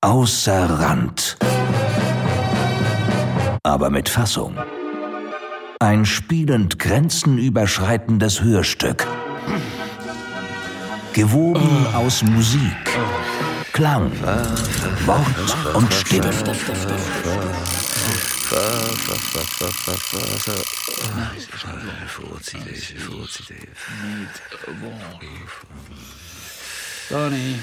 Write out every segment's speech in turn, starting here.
Außer Rand. Aber mit Fassung. Ein spielend grenzenüberschreitendes Hörstück. Gewoben aus Musik, Klang, Wort und Stimme. Dani.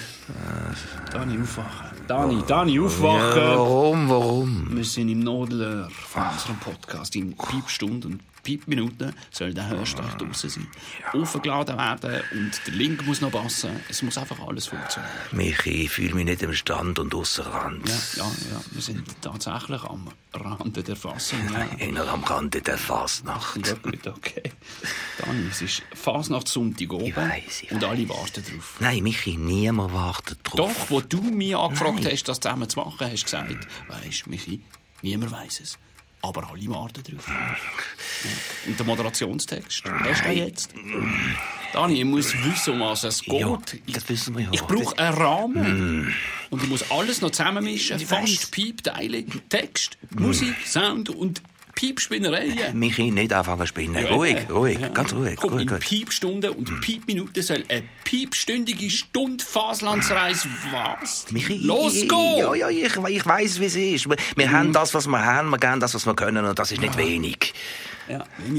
Dani, aufwachen. Dani, Dani, aufwachen. Ja, warum, warum? Wir sind im Nodelöhr von unserem Podcast. In Piepstunden und Piepminuten soll der Hörstart draussen sein. Aufgeladen werden und der Link muss noch passen. Es muss einfach alles funktionieren. Michi, ich fühle mich nicht im Stand und ausser Rand. Ja, ja, ja. Wir sind tatsächlich am Rande der Fassung. Ja. Einer am Rande der Fasnacht. Ja, gut, okay. Dani, es ist Fasnachtssonntag oben Ich weiss, ich und alle warten drauf. Nein, Michi, niemand wartet drauf. Doch, wo du mich angefragt Nein. hast, das zusammen zu machen, hast du gesagt, weisst Michi, niemand weiß es. Aber alle warten drauf. Und der Moderationstext, hast du jetzt? Dani, ich muss wissen, um was es geht. Ja, ich, das wissen wir ja. ich brauche einen Rahmen. Und ich muss alles noch zusammenmischen. Fast. Piepteile, Text, Musik, Sound und Piepspinnereien. Michi, nicht anfangen spinnen. Ja, ruhig, äh, ruhig, ja. ganz ruhig. Komm, gut, in gut. Piepstunden und Piepminuten soll eine piepstündige Stunde Faslandsreise was? Michi, Los ich- go! Ja, ja, ich, ich weiss, wie es ist. Wir, wir haben das, was wir haben, wir geben das, was wir können, und das ist nicht. Ja, wenig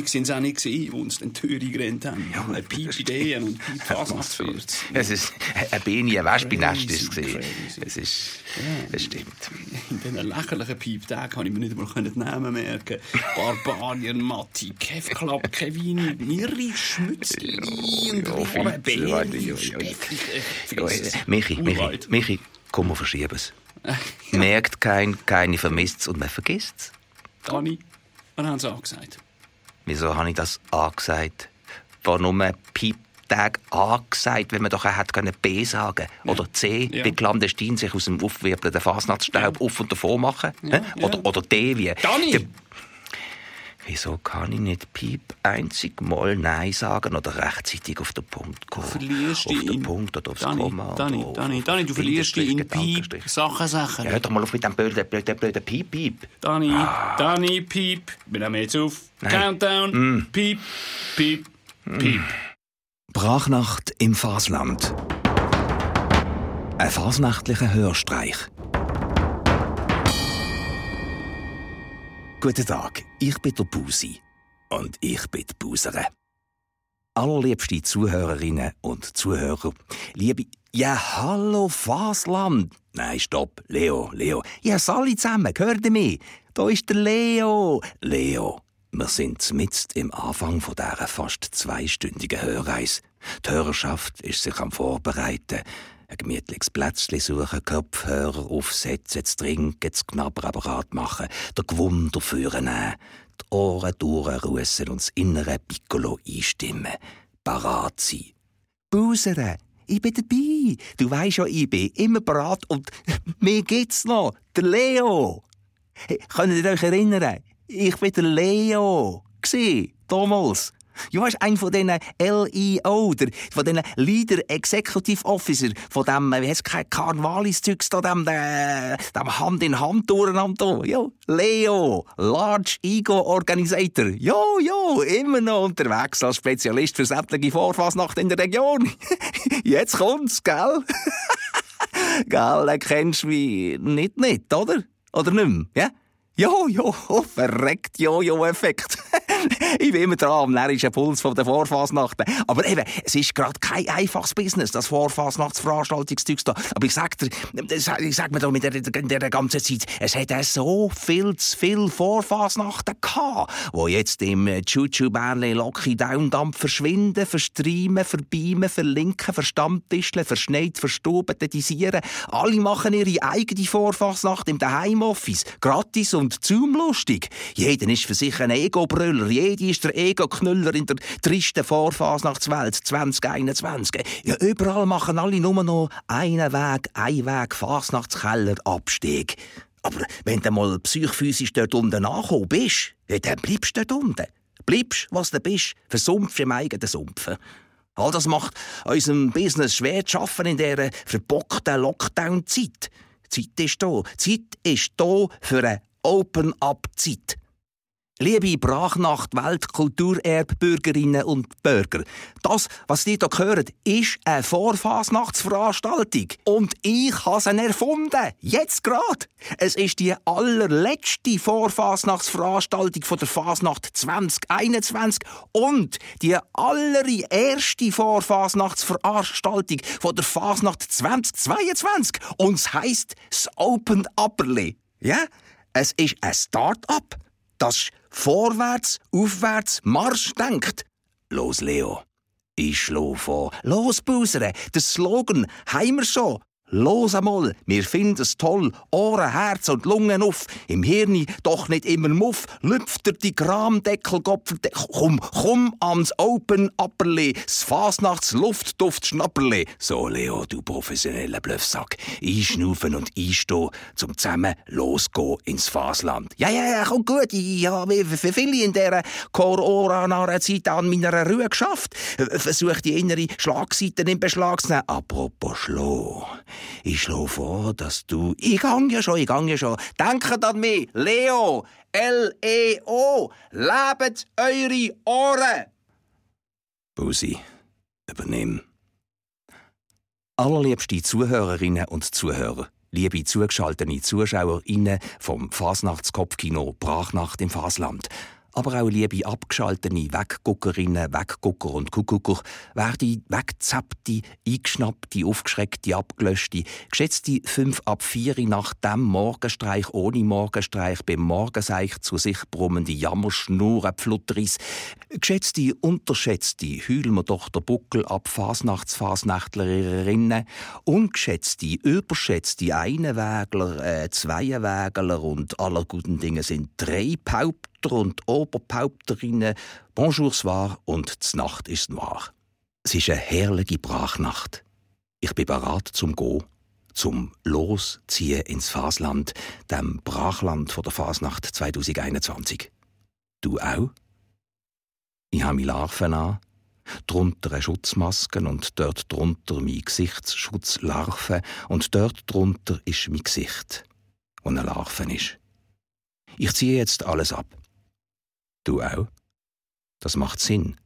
sind es auch nicht gewesen, die uns den Türen gerannt haben. Ja, eine Piep-Ideen und Piep-Fasnachtsfürz. Es ist ein Beni, ein Wespennest. ist es crazy. Es ist, es stimmt. In diesen lächerlichen Pieptagen kann ich mir nicht einmal den Namen merken. Barbarian, Matti, Kev Klapp, Kevin, Mirri, Schmützli und ja, Rihore, viel- Bär, ja, ja, ja. Steffi, Ja, vergiss es. Michi, Michi. Michi, komm, wir verschieben es. Merkt kein, keine vermisst es und man vergisst es. Dani, was haben sie angesagt? Wieso habe ich das angesagt? Warum ein Pieptag angesagt, wenn man doch hätte können B sagen Oder C, Ja. wie clandestin sich aus dem aufwirbelnden Fasnachtsstaub auf und davor machen? Ja, ja. Oder, oder D wie... Dani! Wieso kann ich nicht Piep einzig mal Nein sagen oder rechtzeitig auf den Punkt kommen? verlierst auf den Punkt oder aufs Dani, Komma. Dani, oder Dani, Dani, du verlierst dich in Piep, Sachen, Sachen. Ja, hör doch mal auf mit dem blöden, blöden, blöden Piep, Piep. Dani, Dani, Piep. Wir nehmen jetzt auf. Nein. Countdown. Piep, Piep, Piep. Brachnacht im Fasland. Ein fasnachtlicher Hörstreich. Guten Tag, ich bin der Busi. Und ich bin die Busere. Allerliebste Zuhörerinnen und Zuhörer, liebe... Ja, hallo Fasland! Nein, stopp, Leo, Leo. Ja, alle zusammen, hört ihr mich? Da ist der Leo. Leo, wir sind mitten im Anfang von dieser fast zweistündigen Hörreise. Die Hörerschaft ist sich am Vorbereiten. Ein gemütliches Plätzchen suchen, Kopfhörer aufsetzen, zu trinken, das Knabberapparat machen, der Gewunder führen nehmen, die Ohren durchrussen und das innere Piccolo einstimmen. Parat sein. Busere, ich bin dabei. Du weisst ja, ich bin immer parat und mir gibt's noch. Der Leo. Hey, Könnt ihr euch erinnern? Ich bin der Leo. Gsi, damals. Du weißt, ein von diesen LEO, der, von diesen Leader Executive Officer, von dem, äh, wie heisst kein Karnevalis-Zeugs da, dem, äh, dem Hand in Hand durcheinander. Ja, Leo, Large Ego Organisator. Jo, jo, immer noch unterwegs als Spezialist für sämtliche Vorfasnacht in der Region. Jetzt kommt's, gell? Gell, den kennst du wie nicht, nicht, oder? Oder nicht mehr, ja? Jo, jo, verreckt Jojo-Effekt. ich bin immer dran am närrischen Puls von der Vorfasnachten. Aber eben, es ist gerade kein einfaches Business, das Vorfasnachtsveranstaltungszeugs da. Aber ich sag dir, ich sag mir da mit der, in der ganzen Zeit, es hat so viel zu viel Vorfasnachten gehabt, wo jetzt im Chuchu-Bärli Locky Downdampf verschwinden, verstreamen, verbeamen, verlinken, verstammtischeln, verschneit, verstuben, dedisieren. Alle machen ihre eigene Vorfasnacht im Heimoffice. Gratis und zoomlustig. Jeder ist für sich ein Ego-Brüller. Jeder ist der Ego-Knüller in der tristen Vorfasnachtswelt 2021. Ja, überall machen alle nur noch einen Weg, einen Weg, Fasnachtskeller, Abstieg. Aber wenn du mal psychphysisch dort unten angekommen bist, ja, dann bleibst du dort unten. Bleibst, was du bist, versumpfst im eigenen Sumpfen. All das macht unserem Business schwer zu schaffen in dieser verbockten Lockdown-Zeit. Zeit ist da. Zeit ist da für eine Open-up-Zeit. Liebe Brachnacht Weltkulturerbürgerinnen und Bürger, das, was ihr hier hört, ist eine Vorfasnachtsveranstaltung. Und ich habe sie erfunden. Jetzt gerade. Es ist die allerletzte Vorfasnachtsveranstaltung der Fasnacht 2021 und die allererste Vorfasnachtsveranstaltung der Fasnacht 2022. Und es heisst das Open Upperli. Ja? Es ist ein Start-up das vorwärts, aufwärts, Marsch denkt. Los, Leo. Ich schlo vor. Los, Busere. Der Slogan haben wir schon. Los einmal, wir finden es toll, Ohren, Herz und Lungen auf, im Hirn doch nicht immer Muff, lüpft er die Kramdeckel, komm, komm ans Open Upperli, s Fasnachts Luftduft Schnapperli. So, Leo, du professioneller Bluffsack, einschnaufen und einstehen, zum zusammen losgehen ins Fasland. Ja, ja, ja, kommt gut, ich habe für viele in dieser Corona-Zeit an meiner Ruhe geschafft, versuche die innere Schlagseite in Beschlag zu nehmen. Apropos Schlo. Ich schlage vor, dass du... Ich gang ja schon, ich gang ja schon. Denkt an mich, Leo, L-E-O. Lebt eure Ohren. Busi, übernimm. Allerliebste Zuhörerinnen und Zuhörer, liebe zugeschaltete ZuschauerInnen vom Fasnachtskopfkino Brachnacht im Fasland aber auch liebe abgeschaltete Wegguckerinnen, Weggucker und Kuckucker, werde weggezappte, eingeschnappte, aufgeschreckte, abgelöschte, geschätzte fünf ab vier nach dem Morgenstreich ohne Morgenstreich beim Morgenseich zu sich brummende Jammerschnurren Pflutteris, geschätzte, unterschätzte, hühl mir doch der Buckel ab Fasnachtsfasnächtlerinnen, ungeschätzte, überschätzte Einenwägler, äh, Zweienwägler und aller guten Dinge sind drei Paupt Häupter und Oberpaupterinnen Bonjour soir und Nacht ist noir. Es ist eine herrliche Brachnacht. Ich bin bereit zum Go, zum Losziehen ins Fasland, dem Brachland von der Fasnacht 2021. Du auch? Ich habe meine Larven an, drunter eine Schutzmaske und dort drunter mein Gesichtsschutzlarve und dort drunter ist mein Gesicht, wo eine Larve ist. Ich ziehe jetzt alles ab. Du auch? Das macht Sinn.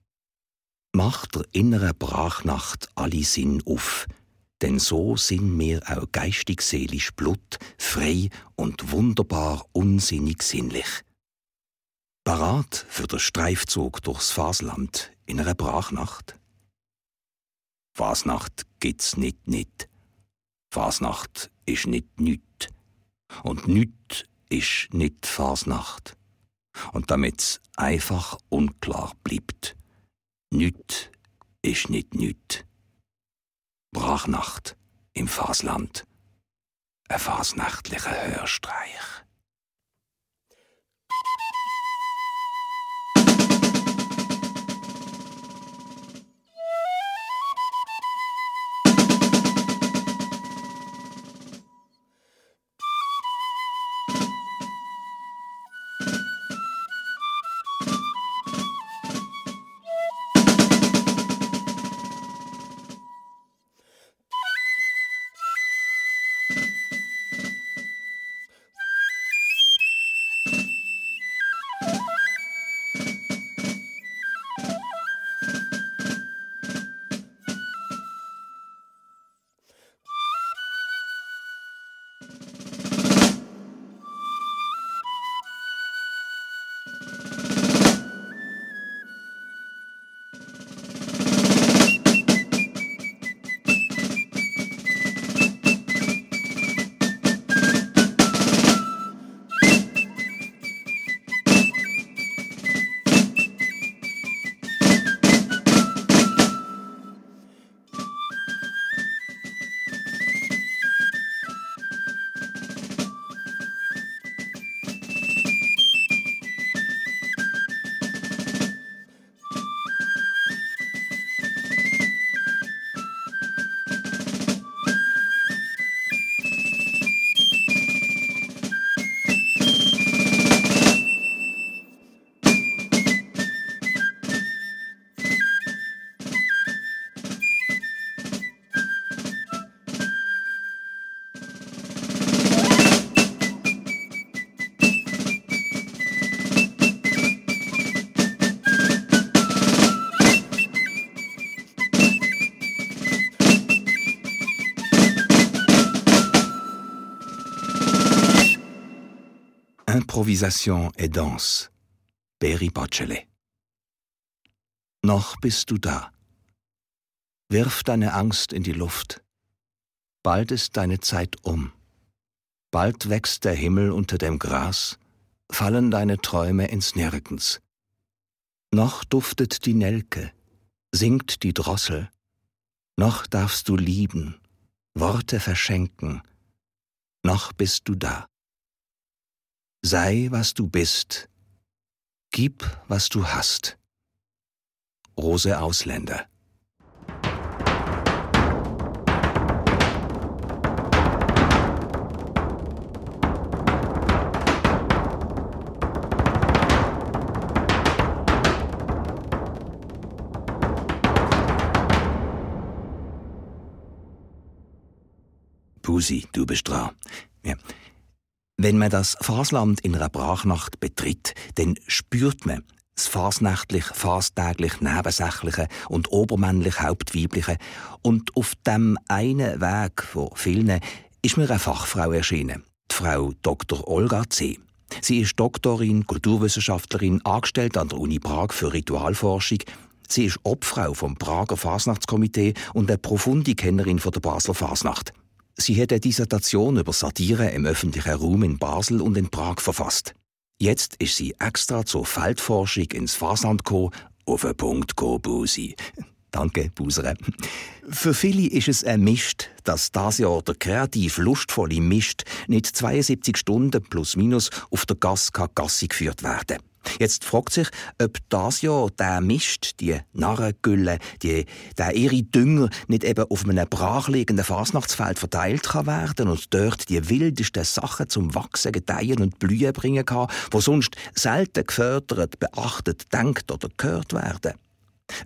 Macht der innere Brachnacht alle Sinn auf, denn so sind wir auch geistig, seelisch, blut, frei und wunderbar unsinnig sinnlich. Parat für den Streifzug durchs Fasland in einer Brachnacht? Fasnacht gibt's nicht nit. Fasnacht ist nicht nüt. Und nüt ist nicht Fasnacht und damit's einfach unklar bleibt. Nüt ist nicht nüt. Brachnacht im Fasland. Ein fasnachtlicher Hörstreich. Improvisation et Danse, Berry Bachelet. Noch bist du da. Wirf deine Angst in die Luft. Bald ist deine Zeit um. Bald wächst der Himmel unter dem Gras, fallen deine Träume ins Nirgends. Noch duftet die Nelke, singt die Drossel, noch darfst du lieben, Worte verschenken, noch bist du da. Sei, was du bist, gib, was du hast. Rose Ausländer Pusi, du bist dran. Ja. Wenn man das Fasland in einer Brachnacht betritt, dann spürt man das fasnächtlich, fasttäglich Nebensächliche und obermännlich Hauptweibliche. Und auf dem einen Weg von vielen ist mir eine Fachfrau erschienen, die Frau Dr. Olga C. Sie ist Doktorin, Kulturwissenschaftlerin, angestellt an der Uni Prag für Ritualforschung. Sie ist Obfrau vom Prager Fasnachtskomitee und eine profunde Kennerin von der Basler Fasnacht. Sie hat eine Dissertation über Satire im öffentlichen Raum in Basel und in Prag verfasst. Jetzt ist sie extra zur Feldforschung ins Fasland gekommen, auf den Punkt gekommen, Busi. Danke, Busere. Für viele ist es ein Mist, dass das Jahr der kreativ lustvolle Mist nicht 72 Stunden plus minus auf der Gasse Gassi geführt werden. Jetzt fragt sich, ob das ja der Mist, die Narrengülle, die, der ihre Dünger nicht eben auf einem brachliegenden Fasnachtsfeld verteilt kann werden und dort die wildesten Sachen zum Wachsen, Gedeihen und Blühen bringen kann, wo sonst selten gefördert, beachtet, denkt oder gehört werden.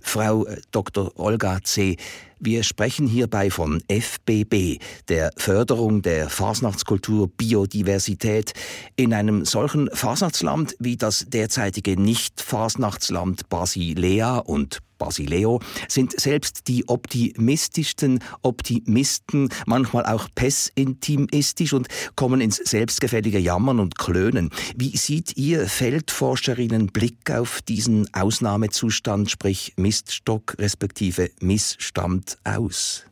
Frau äh, Dr. Olga C. Wir sprechen hierbei von FBB, der Förderung der Fasnachtskultur Biodiversität. In einem solchen Fasnachtsland wie das derzeitige Nicht-Fasnachtsland Basilea und Basileo, sind selbst die optimistischsten Optimisten manchmal auch pessimistisch und kommen ins selbstgefällige Jammern und Klönen. Wie sieht Ihr Feldforscherinnen Blick auf diesen Ausnahmezustand, sprich Miststock respektive Missstand aus?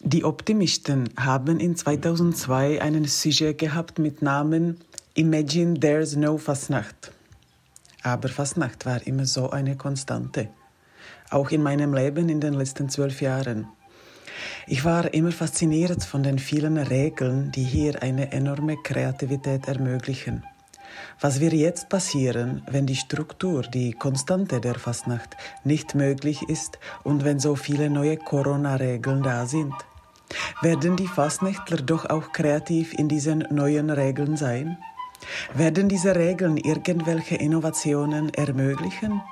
Die Optimisten haben in 2002 einen Sujet gehabt mit Namen Imagine There's No Fasnacht. Aber Fasnacht war immer so eine Konstante auch in meinem Leben in den letzten zwölf Jahren. Ich war immer fasziniert von den vielen Regeln, die hier eine enorme Kreativität ermöglichen. Was wird jetzt passieren, wenn die Struktur, die Konstante der Fastnacht nicht möglich ist und wenn so viele neue Corona-Regeln da sind? Werden die Fastnächtler doch auch kreativ in diesen neuen Regeln sein? Werden diese Regeln irgendwelche Innovationen ermöglichen?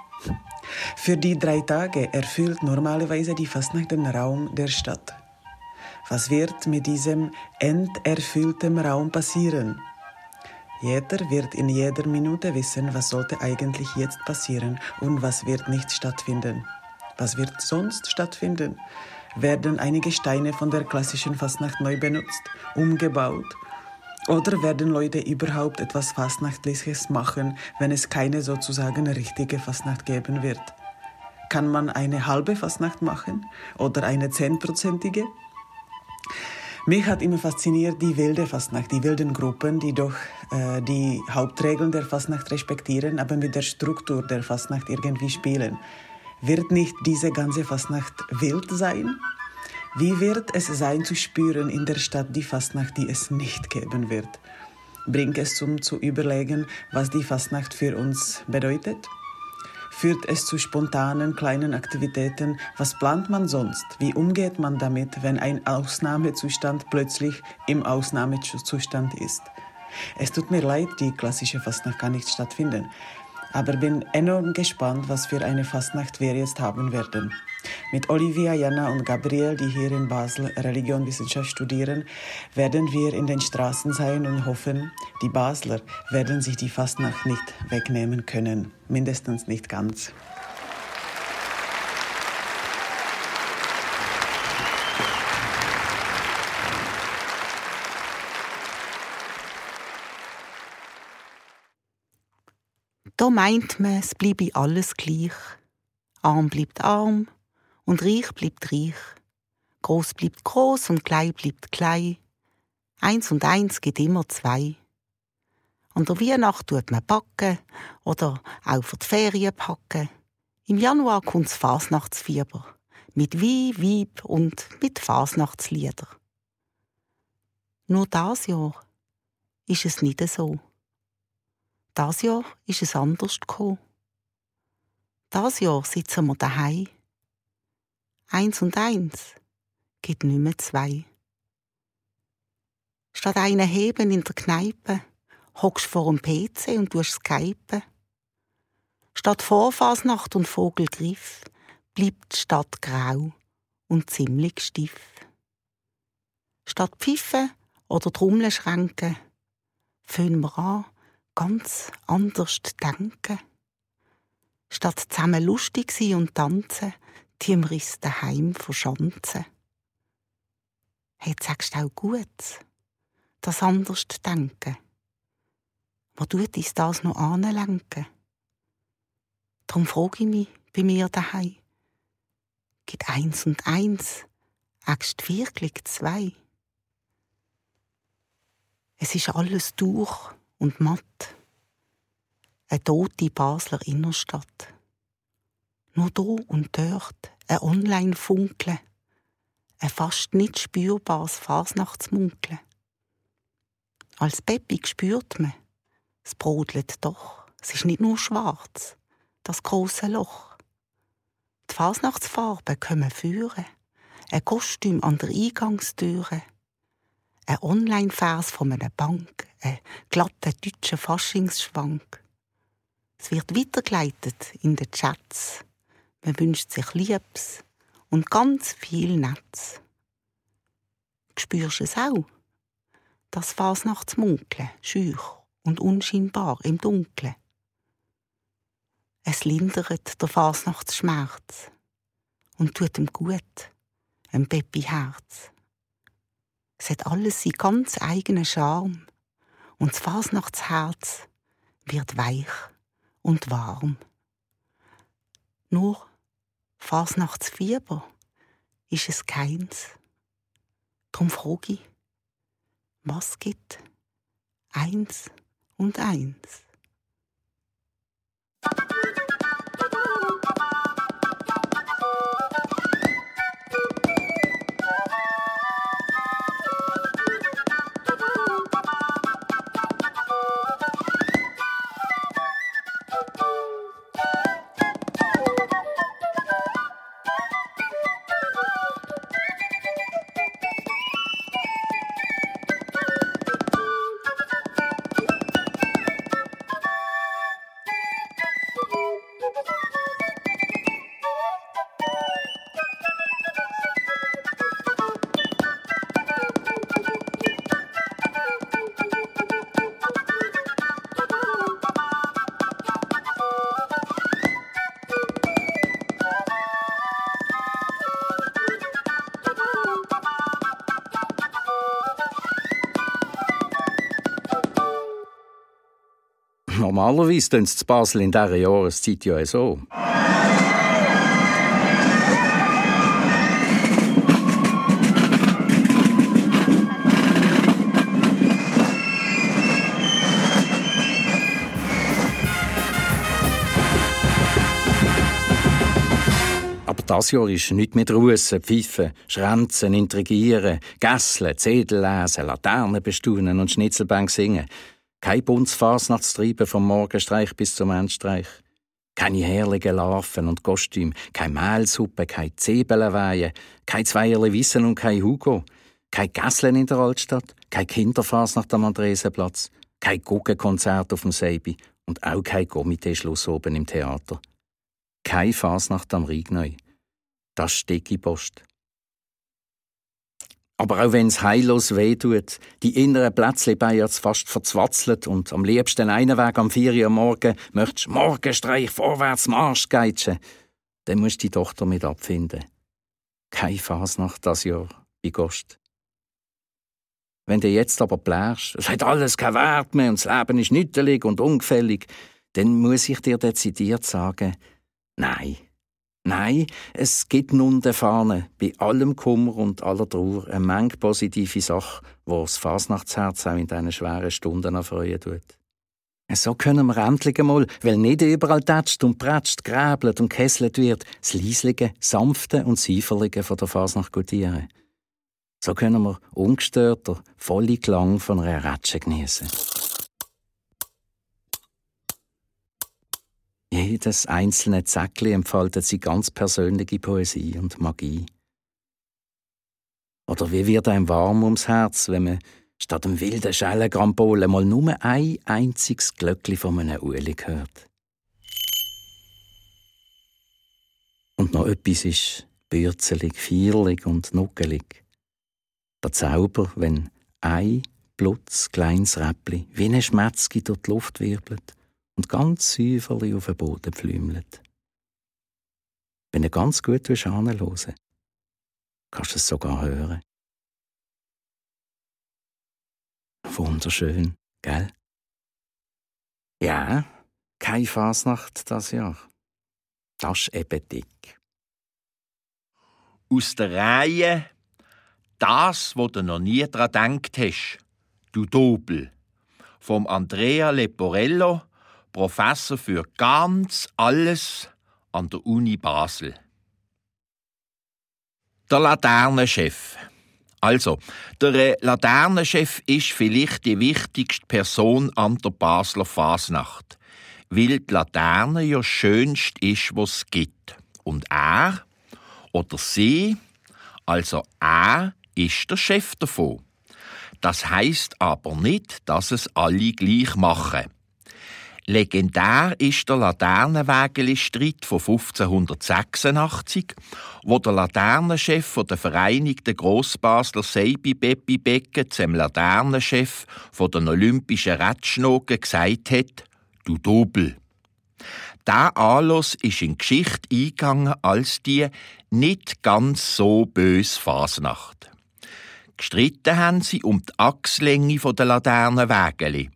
Für die drei Tage erfüllt normalerweise die Fastnacht den Raum der Stadt. Was wird mit diesem enterfüllten Raum passieren? Jeder wird in jeder Minute wissen, was sollte eigentlich jetzt passieren und was wird nicht stattfinden. Was wird sonst stattfinden? Werden einige Steine von der klassischen Fastnacht neu benutzt, umgebaut oder werden Leute überhaupt etwas Fastnachtliches machen, wenn es keine sozusagen richtige Fastnacht geben wird? Kann man eine halbe Fastnacht machen oder eine zehnprozentige? Mich hat immer fasziniert die wilde Fastnacht, die wilden Gruppen, die doch äh, die Hauptregeln der Fastnacht respektieren, aber mit der Struktur der Fastnacht irgendwie spielen. Wird nicht diese ganze Fastnacht wild sein? Wie wird es sein zu spüren in der Stadt die Fastnacht, die es nicht geben wird? Bringt es zum zu überlegen, was die Fastnacht für uns bedeutet? Führt es zu spontanen kleinen Aktivitäten? Was plant man sonst? Wie umgeht man damit, wenn ein Ausnahmezustand plötzlich im Ausnahmezustand ist? Es tut mir leid, die klassische Fastnacht kann nicht stattfinden, aber bin enorm gespannt, was für eine Fastnacht wir jetzt haben werden. Mit Olivia, Jana und Gabriel, die hier in Basel Religionwissenschaft studieren, werden wir in den Straßen sein und hoffen, die Basler werden sich die Fastnacht nicht wegnehmen können, mindestens nicht ganz. Da meint man, es bleibe alles gleich. Arm bleibt arm und reich bleibt reich. Groß bleibt groß und klein bleibt klein. Eins und eins gibt immer zwei. An der Weihnacht tut man backen oder auch für die Ferien packen. Im Januar kommt's Fasnachtsfieber. Mit Wein, Weib und mit Fasnachtslieder. Nur das Jahr ist es nicht so. Das Jahr ist es anders gekommen. Das Jahr sitzen wir daheim. Eins und eins gibt nicht mehr zwei. Statt einen Heben in der Kneipe hockst vor dem PC und tust Skypen. Statt Vorfasnacht und Vogelgriff bleibt die Stadt grau und ziemlich stiff. Statt Pfiffe oder Trommelschränke fangen wir an, ganz anders denken. Statt zusammen lustig sein und tanzen, uns daheim verschanzen. Hey, sagst du auch gut, das anders denken. Wo tut uns das noch anlenken? Darum frage ich mich bei mir daheim. Gibt eins und eins, ägst wirklich zwei? Es ist alles durch und matt. Eine tote Basler Innenstadt. Nur da und dort ein Online-Funkeln. Ein fast nicht spürbares Fasnachtsmunkeln. Als Peppi spürt man, es brodelt doch. Es ist nicht nur schwarz, das große Loch. Die Fasnachtsfarben kommen führen. Ein Kostüm an der Eingangstüre ein Online-Vers von einer Bank, ein glatter deutscher Faschingsschwank. Es wird weitergeleitet in den Chats. Man wünscht sich Liebes und ganz viel Netz. Spürst du es auch? Das Fasnachtsmunkeln, schüch und unscheinbar im Dunkeln. Es lindert der Fasnachtsschmerz und tut ihm gut, ein Peppi Herz. Es hat alles seinen ganz eigenen Charme. Und das Fasnachtsherz wird weich und warm. Nur Fasnachtsfieber ist es keins. Drum frage ich, was gibt eins und eins? Normalerweise tun sie Basel in dieser Jahreszeit ja so. Aber das Jahr ist nicht mit Russen, Pfeifen, Schranzen, Intrigieren, Gässeln, Zedel lesen, Laternen bestaunen und Schnitzelbank singen. Kein Buntsfasnachtstreiben vom Morgenstreich bis zum Endstreich. Keine herrlichen Larven und Kostüme, keine Mehlsuppe, keine Zwiebelweihe, kein Zweierle Wissen und kein Hugo, kein Gässeln in der Altstadt, kein Kinderfasnacht am Andresenplatz, kein Guggenkonzert auf dem Seibi und auch kein Komiteeschluss oben im Theater. Kein Fasnacht am Riegneu. Das stecke Post. Aber auch wenn es heillos weh tut, die inneren Plätzchen bei jetzt fast verzwatzelt und am liebsten einen Weg am 4 Uhr morgen möchtest Morgenstreich vorwärts Marsch geitschen, dann musst du die Tochter mit abfinden. Keine Fasnacht das Jahr bei Gost. Wenn du jetzt aber plärst, es hat alles keinen Wert mehr und das Leben ist nüttelig und ungefällig, dann muss ich dir dezidiert sagen, nein. Nein, es gibt nun der Fahne bei allem Kummer und aller Trauer eine Menge positive Sachen, wo das Fasnachtsherz auch in diesen schweren Stunden erfreuen tut. So können wir endlich einmal, weil nicht überall tätscht und prätscht, gräbelt und kesselt wird, das Leislige, Sanfte und Seiferlige von der Fasnacht gutieren. So können wir ungestörter, volle Klang von einer Rätsche genießen. Jedes einzelne Zäckli entfaltet seine ganz persönliche Poesie und Magie. Oder wie wird einem warm ums Herz, wenn man statt dem wilden Schellengrampol mal nur ein einziges Glöckli von einem Ueli hört. Und noch etwas ist bürzelig, vierlig und nuckelig. Der Zauber, wenn ein blutz kleines Räppli wie eine Schmetzki durch die Luft wirbelt und ganz säuferlich auf den Boden pflümelt. Wenn du ganz gut willst, kannst du es sogar hören. Wunderschön, gell? Ja, keine Fasnacht das Jahr. Das ist eben dick. Aus der Reihe das, wo du noch nie dran gedacht hast, du Dobel, vom Andrea Leporello, Professor für ganz alles an der Uni Basel. Der Laternenchef. Also, der Laternenchef ist vielleicht die wichtigste Person an der Basler Fasnacht, weil die Laterne ja schönst ist, was es gibt. Und er oder sie, also er, ist der Chef davon. Das heißt aber nicht, dass es alle gleich machen. Legendär ist der Laternenwägeli-Streit von 1586, wo der Laternenchef der Vereinigten Grossbasler Seibi Beppi Becken zum Laternenchef den Olympischen Rätschnogen gesagt hat, du Dobel. Der Anlass ist in die Geschichte eingegangen als die nicht ganz so böse Fasnacht. Gestritten haben sie um die Achslänge der Laternenwägeli.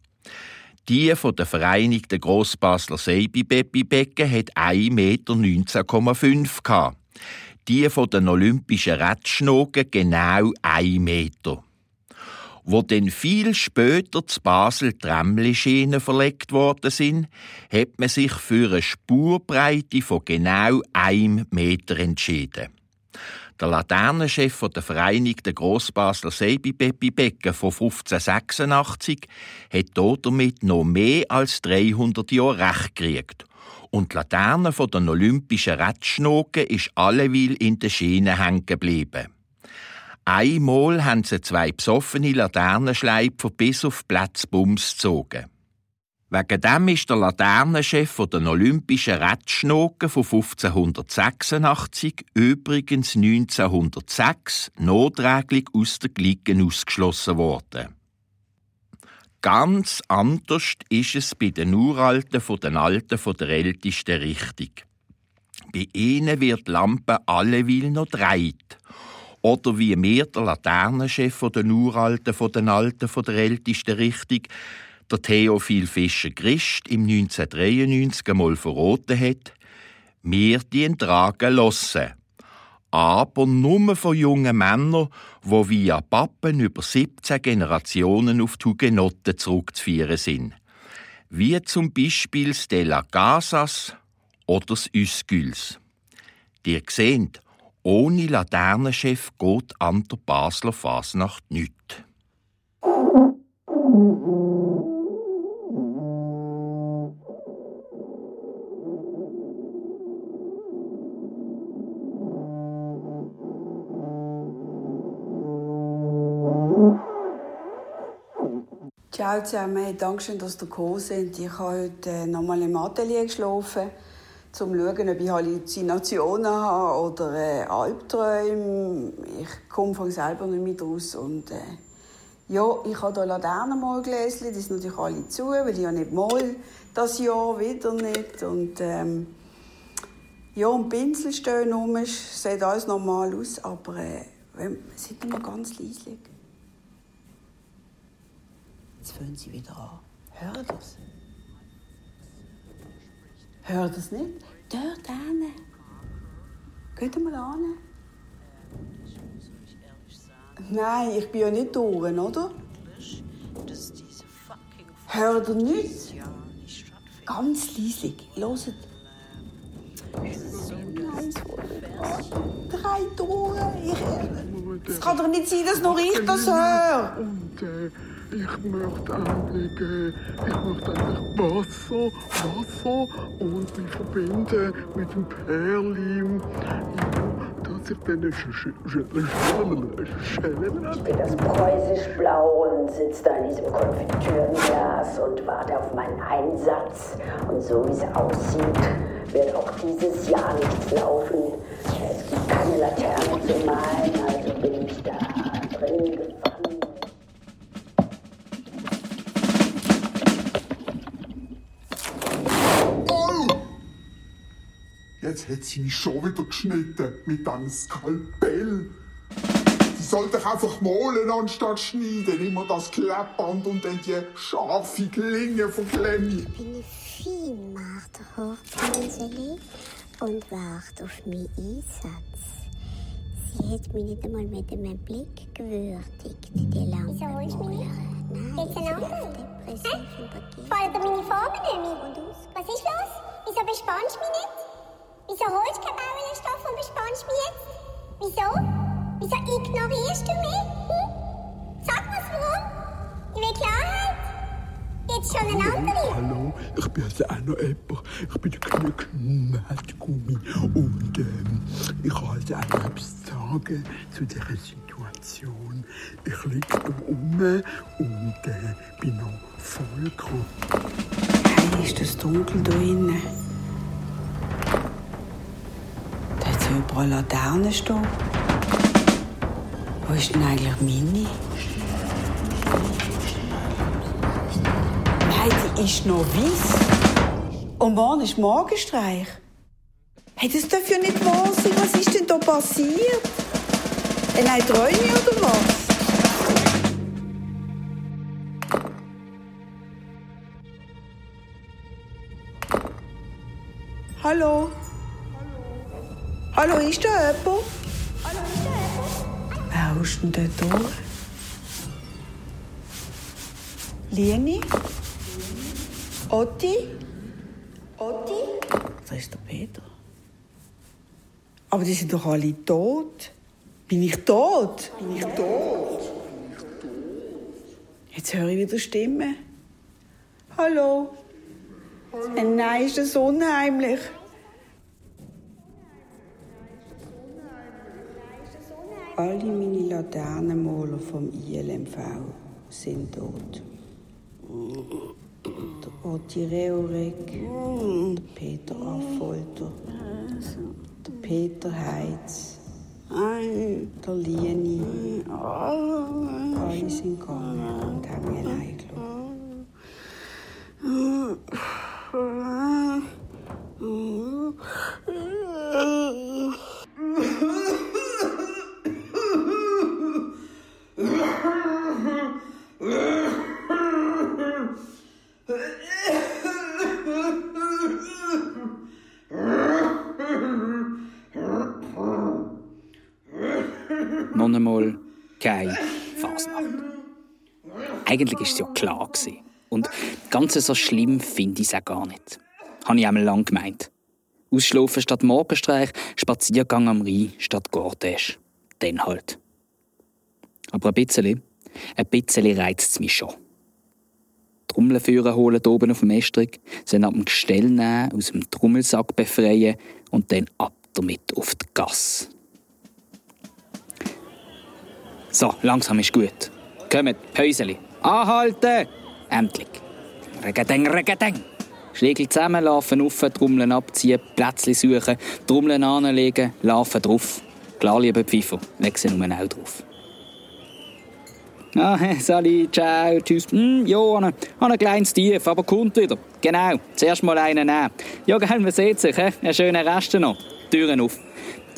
Die von der Vereinigten Grossbasler Seibi-Becken hat 1,19,5 Meter. Die von den Olympischen Rätschnogen genau 1 Meter. Wo dann viel später zu Basel Tramlischienen verlegt worden sind, hat man sich für eine Spurbreite von genau 1 Meter entschieden. Der Laternenchef der Vereinigten Grossbasler Seibi-Beppi Becken von 1586 hat damit noch mehr als 300 Jahre Recht gekriegt. Und die Laterne den Olympischen Rätschnogen ist alleweil in den Schienen hängen geblieben. Einmal haben sie zwei besoffene Laternenschleifer bis auf Platz Bums gezogen. Wegen dem ist der Laternenchef der Olympischen Rätschnogen von 1586 übrigens 1906 noträglich aus der Glicken ausgeschlossen worden. Ganz anders ist es bei den Uralten von den Alten von der ältesten Richtung. Bei ihnen wird die Lampe alleweil noch dreit. Oder wie mir der Laternenchef von den Uralten von den Alten von der ältesten Richtung der Theophil Fischer Christ im 1993 einmal verraten hat, wir die tragen lassen. Aber nur von jungen Männern, die via Pappen über 17 Generationen auf die Hugenotten zurückzuführen sind. Wie zum Beispiel Stella Gasas oder das Üsgüls. Ihr seht, ohne Laternenchef geht an der Basler Fasnacht nichts. Ciao zusammen, danke dass ihr gekommen seid. Ich habe heute äh, nochmal im Atelier geschlafen, um zu schauen, ob ich Halluzinationen habe oder äh, Albträume. Ich komme von selber nicht mehr raus. Und, äh, ja, ich habe hier Laternen mal gelesen, die sind natürlich alle zu, weil ich ja nicht mal das Jahr wieder nicht. Und, ähm, ja, und Pinsel stehen rum, sieht alles normal aus, aber äh, sind immer ganz leise. Jetzt fangen sie wieder an. Hören das? Hört es nicht? Dort hin. Geht mal an. Nein, ich bin ja nicht durch, oder? Hört ihr nicht? Ganz leislich. Hört. Drei Tore. Ich, es kann doch nicht sein, dass nur ich das höre. Und äh, ich möchte äh, ich möchte eigentlich Wasser, Wasser und mich verbinden mit dem Perlim. Ja, dass ich dann Ich bin das preußisch-blau und sitze da in diesem Konfitürenglas und warte auf meinen Einsatz. Und so wie es aussieht, wird auch dieses Jahr nichts laufen. Es gibt keine Laterne zu malen, also bin ich da drin gefangen. Jetzt hat sie mich schon wieder geschnitten mit einem Skalpell. Sie sollte doch einfach malen anstatt schneiden. Immer das Klebband und dann die scharfe Klinge verklemmen. Ich bin eine Viehmacht, Hochpinseli, und wart auf meinen Einsatz. Sie hat mich nicht einmal mit einem Blick gewürdigt, die lange Wieso holst du mich nicht? Nein, Geht's ich bin depressiv übergeben. Fallen dir meine Farben nicht mehr? Was ist los? Wieso bespannst du mich nicht? Wieso holst du keinen Bauernstoff und bespannst mich jetzt? Wieso? Wieso ignorierst du mich? Hm? Sag mir's warum? Ich will Klarheit. Jetzt schon eine andere? Hallo, ich bin also auch noch jemand. Ich bin der kleine Knetgummi. Und ähm, ich habe also auch noch etwas zu sagen zu dieser Situation. Ich liege hier rum und äh, bin noch voll krank. Hey, ist das dunkel da innen? So überall Laternen stehen. Wo ist denn eigentlich meine? Nein, die ist noch weiß. Und morgen ist Morgenstreich. Hey, das darf ja nicht wahr sein. Was ist denn da passiert? Äh, nein, träume oder was? Hallo? Hallo, ist da jemand? Hallo, ist da jemand? Wer haust denn dort durch? Lieni? Otti? Otti? Da ist der Peter. Aber die sind doch alle tot. Bin ich tot? Bin ich tot? Jetzt höre ich wieder Stimmen. Hallo? Äh, Nein, ist das unheimlich. Alle meine Laternenmaler vom ILMV sind tot. Der Otti Reorek, der Peter Affolter, der Peter Heitz, der Lieni. Alle sind gegangen und haben mich allein gelassen. Noch einmal keine Fasnacht. Eigentlich war es ja klar. gewesen. Und ganz so schlimm finde ich es auch gar nicht. Habe ich einmal lang gemeint. Ausschlafen statt Morgenstreich, Spaziergang am Rhein statt Gortäsch. Dann halt. Aber ein bisschen, ein bisschen reizt es mich schon. Trommeln führen holen oben auf dem Estrich, sie ab dem Gestell nehmen, aus dem Trommelsack befreien und dann ab damit auf die Gasse. So, langsam ist gut. Kommt, Häuseli. Anhalten! Endlich. Regadeng, regadeng. Schlägel zusammenlaufen, auf, Trommeln abziehen, Plätzchen suchen, Trommeln anlegen, laufen drauf. Klar, lieber Pfeifer, leg sie nur auch drauf. Ah, Sali, ciao, tschüss. Hm, ja, an ein kleines Tief, aber kommt wieder. Genau, zuerst mal einen nehmen. Ja, gell, man sieht sich, he? Ein schöner Rest noch. Türen auf.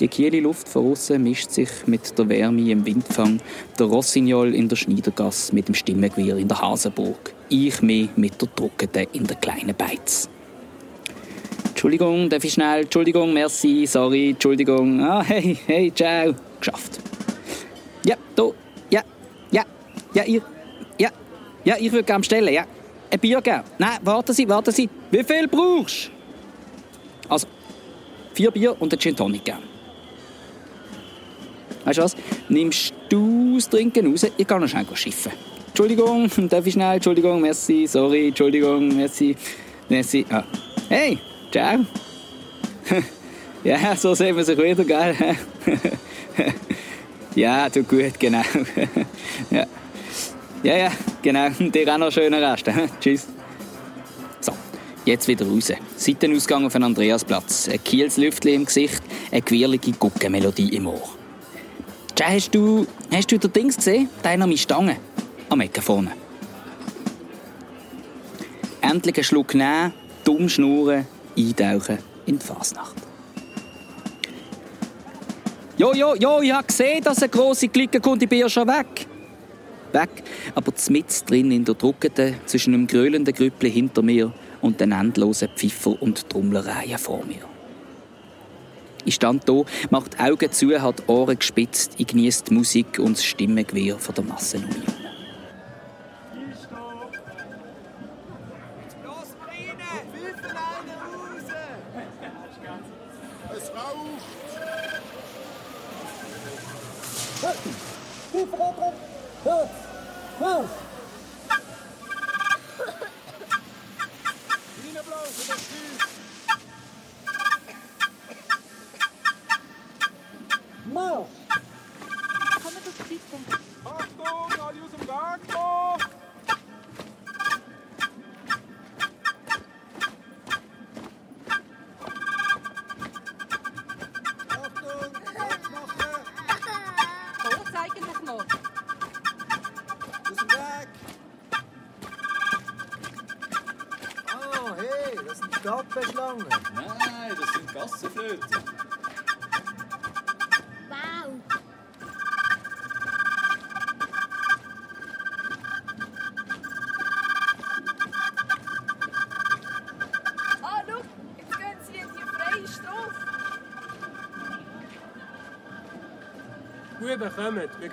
Die kühle Luft von außen mischt sich mit der Wärme im Windfang. Der Rossignol in der Schneidergasse mit dem Stimmengewirr in der Hasenburg. Ich mehr mit der Druckete in der kleinen Beiz. Entschuldigung, darf ich schnell? Entschuldigung, merci, sorry, Entschuldigung. Ah, hey, hey, ciao. Geschafft. Ja, du, ja, ihr, ja, ja, ich würde gerne stellen, ja. Ein Bier geben. Nein, warten Sie, warten Sie. Wie viel brauchst du? Also, vier Bier und ein Gin Tonic geben. Weißt du was? Nimmst du das Trinken raus? Ich kann noch schnell schiffen. Entschuldigung, darf ich schnell? Entschuldigung, merci, sorry, Entschuldigung, merci, merci. Ah. Hey, ciao. ja, so sehen wir sich wieder, gell? ja, du gut, genau. ja. Ja, ja, genau. Dir auch noch einen schönen Rest. Tschüss. So, jetzt wieder raus. Seitenausgang auf den Andreasplatz. Ein Kiels Lüftchen im Gesicht, eine quirlige Guckenmelodie im Ohr. Tja, hast du, hast du den Dings gesehen? An meine Stange. Am Ecken vorne. Endlich einen Schluck nehmen, dumm schnurren, eintauchen in die Fasnacht. Jo, jo, jo, ich habe gesehen, dass eine grosse Clique kommt, ich bin ja schon weg. Weg, aber mitten drin in der Druckete zwischen einem grölenden Grüppli hinter mir und den endlosen Pfiffer- und Trommlereien vor mir. Ich stand da, macht Augen zu, hat Ohren gespitzt, ich genieße die Musik und das Stimmengewirr der Masse um mich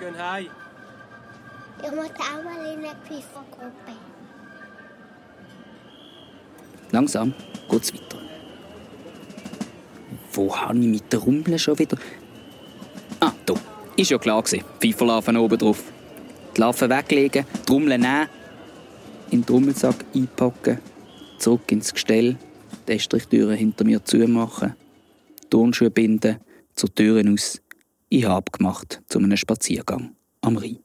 gehen heim. Ich möchte auch mal in eine Pfiffergruppe. Langsam geht's weiter. Wo habe ich mit der Rummel schon wieder? Ah, da. Ist ja klar gewesen. Pfeiferlarven oben drauf. Die Larven weglegen, die Rummel nehmen, in den Trommelsack einpacken, zurück ins Gestell, die Estrichtüre hinter mir zumachen, Turnschuhe binden, zur Tür aus. Ich habe abgemacht zu einem Spaziergang am Rhein.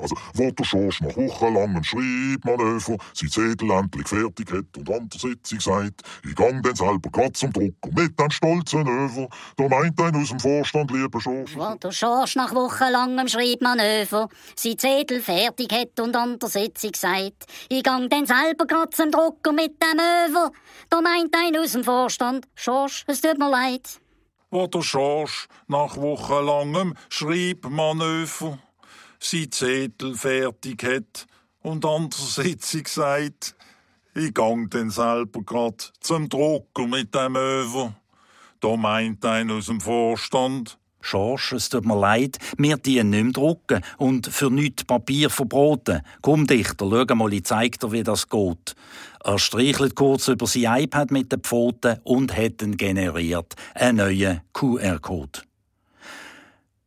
Also, wo der Schorsch nach wochenlangem Schreibmanöver sein Zettel endlich fertig hat und an der Sitzung sagt, ich gang dann selber grad zum Drucker mit einem stolzen Över. Da meint ein aus dem Vorstand, lieber Schorsch. Wo der Schorsch nach wochenlangem Schreibmanöver sein Zettel fertig hat und an der Sitzung sagt, ich gang dann selber grad zum Drucker mit dem Över. Da meint ein aus dem Vorstand, Schorsch, es tut mir leid. Wo der Schorsch nach wochenlangem Schreibmanöver sein Zettel fertig hat und an der Sitzung sagt, ich gang dann selber grad zum Drucker mit dem Över. Da meint ein aus dem Vorstand, Schorsch, es tut mir leid, wir die nicht mehr drucken und für nichts Papier verboten. Komm, Dichter, schau mal, ich zeig dir, wie das geht. Er streichelt kurz über sein iPad mit den Pfoten und hat ihn generiert. Einen neuen QR-Code.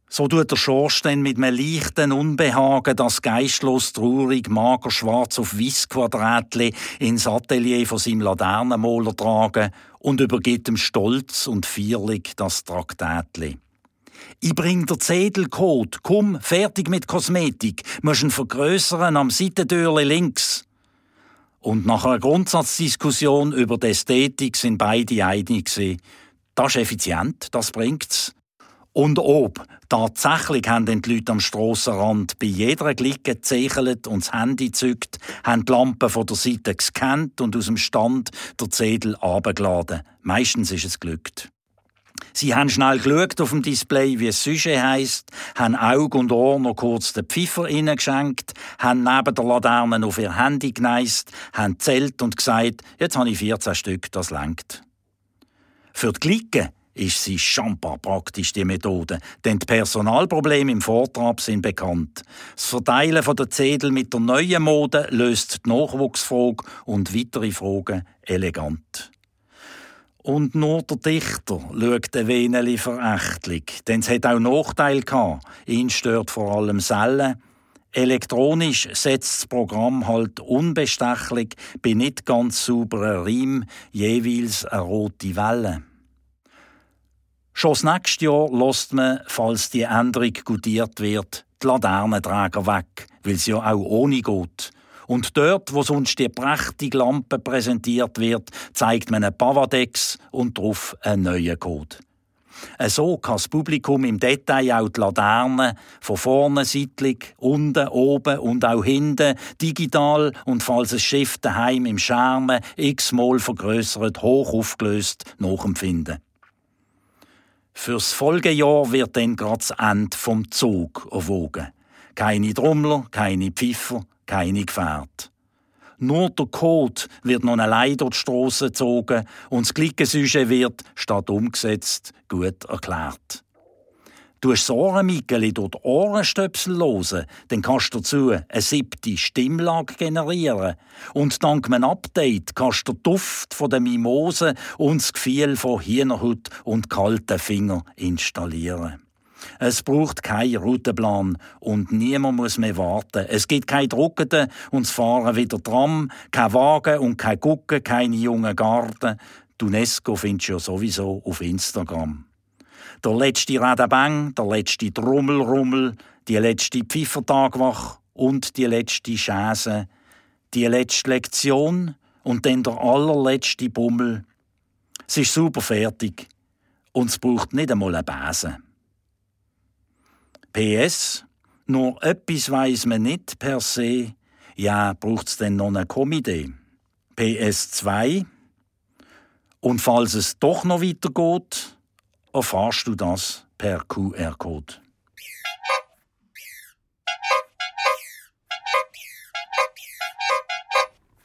So tut der Schorsch dann mit einem leichten Unbehagen das geistlos traurig mager schwarz auf weiß Quadrätli ins Atelier von seinem Laternenmoler tragen und übergibt ihm stolz und feierlich das Traktätli. Ich bring der Zedelcode. Komm, fertig mit Kosmetik. Musst ihn vergrößern am Seitentürli links. Und nach einer Grundsatzdiskussion über die Ästhetik sind beide einig. Das ist effizient, das bringt's. Und ob tatsächlich haben die Leute am Strassenrand bei jeder Glicke gezeichelt und das Handy zückt, haben die Lampen von der Seite gescannt und aus dem Stand der Zedel abgeladen. Meistens ist es glückt. Sie haben schnell geschaut auf dem Display, wie es Sujet heisst, haben Auge und Ohr noch kurz den Pfiffer geschenkt, haben neben der Laterne auf ihr Handy geneist, haben zählt und gesagt, jetzt habe ich 14 Stück, das langt. Für die Glicke ist sie schampa praktisch, die Methode. Denn die Personalprobleme im Vortrag sind bekannt. Das Verteilen der Zettel mit der neuen Mode löst die Nachwuchsfrage und weitere Fragen elegant. Und nur der Dichter schaut ein wenig verächtlich, denn es hat auch Nachteile gehabt. Ihn stört vor allem Selle. Elektronisch setzt das Programm halt unbestechlich bei nicht ganz sauberen Riemen jeweils eine rote Welle. Schon das nächste Jahr lässt man, falls die Änderung gutiert wird, die Laternenträger weg, weil es ja auch ohne geht. Und dort, wo sonst die prächtige Lampe präsentiert wird, zeigt man einen Pavadex und darauf einen neuen Code. So kann das Publikum im Detail auch die Laternen von vorne seitlich, unten, oben und auch hinten, digital und falls es Schiff daheim im Schermen x-mal vergrößert, hoch aufgelöst nachempfinden. Fürs Folgejahr wird dann gerade das Ende vom Zug erwogen. Keine Trommler, keine Pfiffer, keine Gefährte. Nur der Code wird noch allein durch die Strasse gezogen und das Glickensüge wird, statt umgesetzt, gut erklärt. Du hast das Ohrenmickeli durch die Ohrenstöpsel hören, dann kannst du dazu eine siebte Stimmlage generieren. Und dank einem Update kannst du den Duft der Mimose und das Gefühl von Hühnerhut und kalten Finger installieren. Es braucht keinen Routenplan und niemand muss mehr warten. Es gibt kein Druckende und das Fahren wieder Tram, kein Wagen und kein Gucken, keine jungen Garten. Die UNESCO findest du ja sowieso auf Instagram. Der letzte Redebang, der letzte Trommelrummel, die letzte Pfiffertagwach und die letzte Schäse, die letzte Lektion und dann der allerletzte Bummel. Es ist super fertig und es braucht nicht einmal einen Besen. PS, nur etwas weiss man nicht per se, ja, braucht's denn noch eine Komitee. PS2, und falls es doch noch weitergeht, erfährst du das per QR-Code.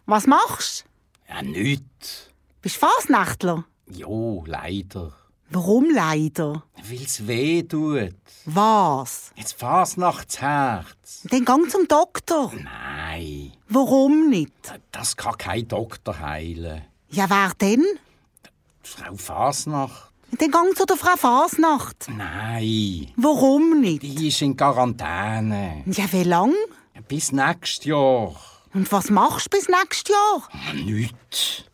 Was machst Ja, nichts. Bist du Fasnächtler? Jo, leider. Warum leider? Weil's weh tut. Was? Jetzt Fasnachtsherz. Dann gang zum Doktor. Nein. Warum nicht? Das kann kein Doktor heilen. Ja, wer denn? Frau Fasnacht. Dann gang zu der Frau Fasnacht. Nein. Warum nicht? Die ist in Quarantäne. Ja, wie lang? Bis nächstes Jahr. Und was machst du bis nächstes Jahr? Nichts.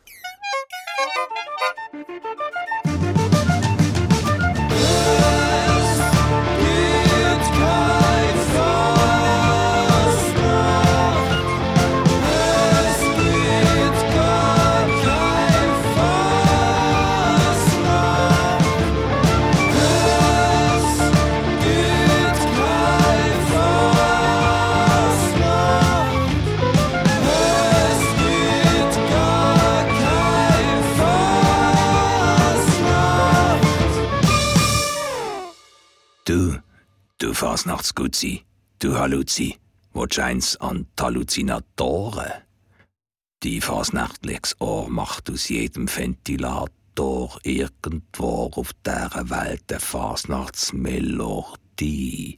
Fasnachtsgutzi, du Halluzi, wo scheinst an Halluzinatoren. Die fasnächtliches Ohr macht aus jedem Ventilator irgendwo auf dieser Welt eine Fasnachtsmelodie.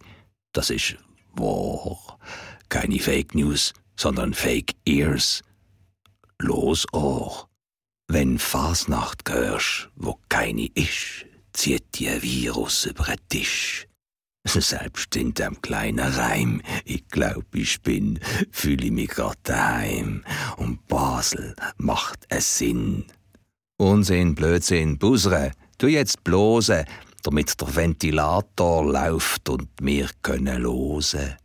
Das ist wahr. Keine Fake News, sondern Fake Ears. Los Ohr. Wenn Fasnacht hörst, wo keine ist, zieht dir Virus über den Tisch. Selbst in dem kleinen Reim, ich glaub, ich bin, fühle ich mich grad daheim. Und Basel macht es Sinn. Unsinn, Blödsinn, Busre, tu jetzt blose, damit der Ventilator läuft und wir können lose.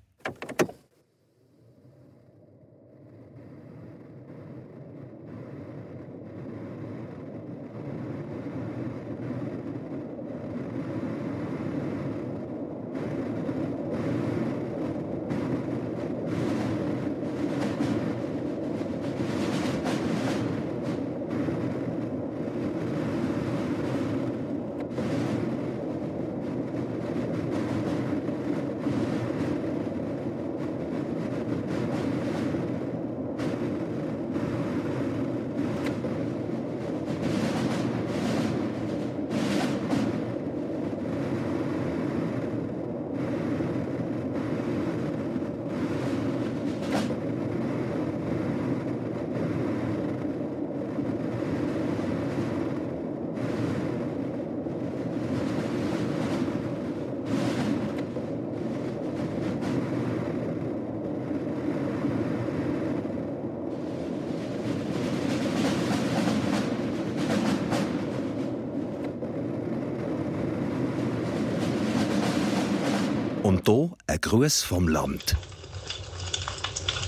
Gruß vom Land.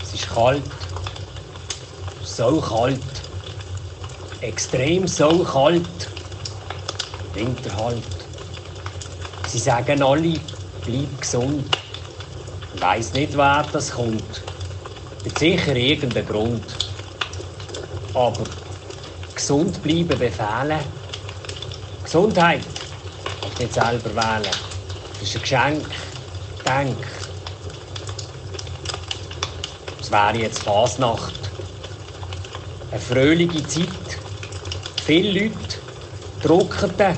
Es ist kalt. So kalt. Extrem so kalt. Winter halt. Sie sagen alle, bleib gesund. Ich weiss nicht, wer das kommt. Mit sicher irgendein Grund. Aber gesund bleiben befehlen. Gesundheit kannst nicht selber wählen. Das ist ein Geschenk. Denk. Es wäre jetzt Fasnacht. Eine fröhliche Zeit. Viele Leute druckten.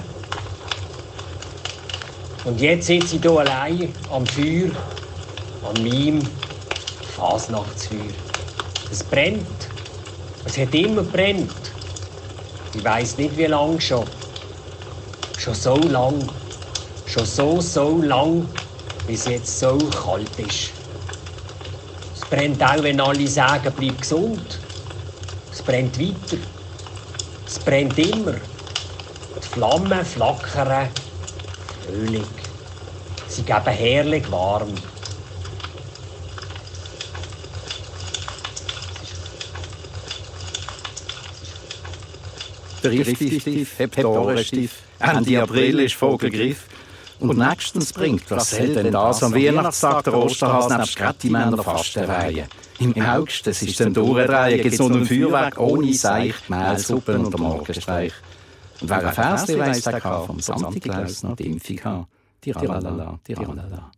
Und jetzt sitze ich hier allein am Feuer, an meinem Fasnachtsfeuer. Es brennt. Es hat immer brennt. Ich weiß nicht, wie lange schon. Schon so lang. Schon so, so lang, es jetzt so kalt ist. Brennt auch, wenn alle sagen, bleib gesund. Es brennt weiter. Es brennt immer. Die Flammen flackern fröhlich. Sie geben herrlich warm. Briefstift, Heptorenstift, Ende April ist Vogelgriff. Und nächstens bringt, was soll denn das am Weihnachtstag der Osterhase nebst Grettimänner Fastenweihen? Im August, es ist dann durchdrehen, gibt's noch ein Feuerwerk ohne Seicht, Mehlsuppen und der Morgenstreich. Und wer ein Versli weiss, der kann vom Santiklaus noch die Impfung haben. Tiralala, tiralala.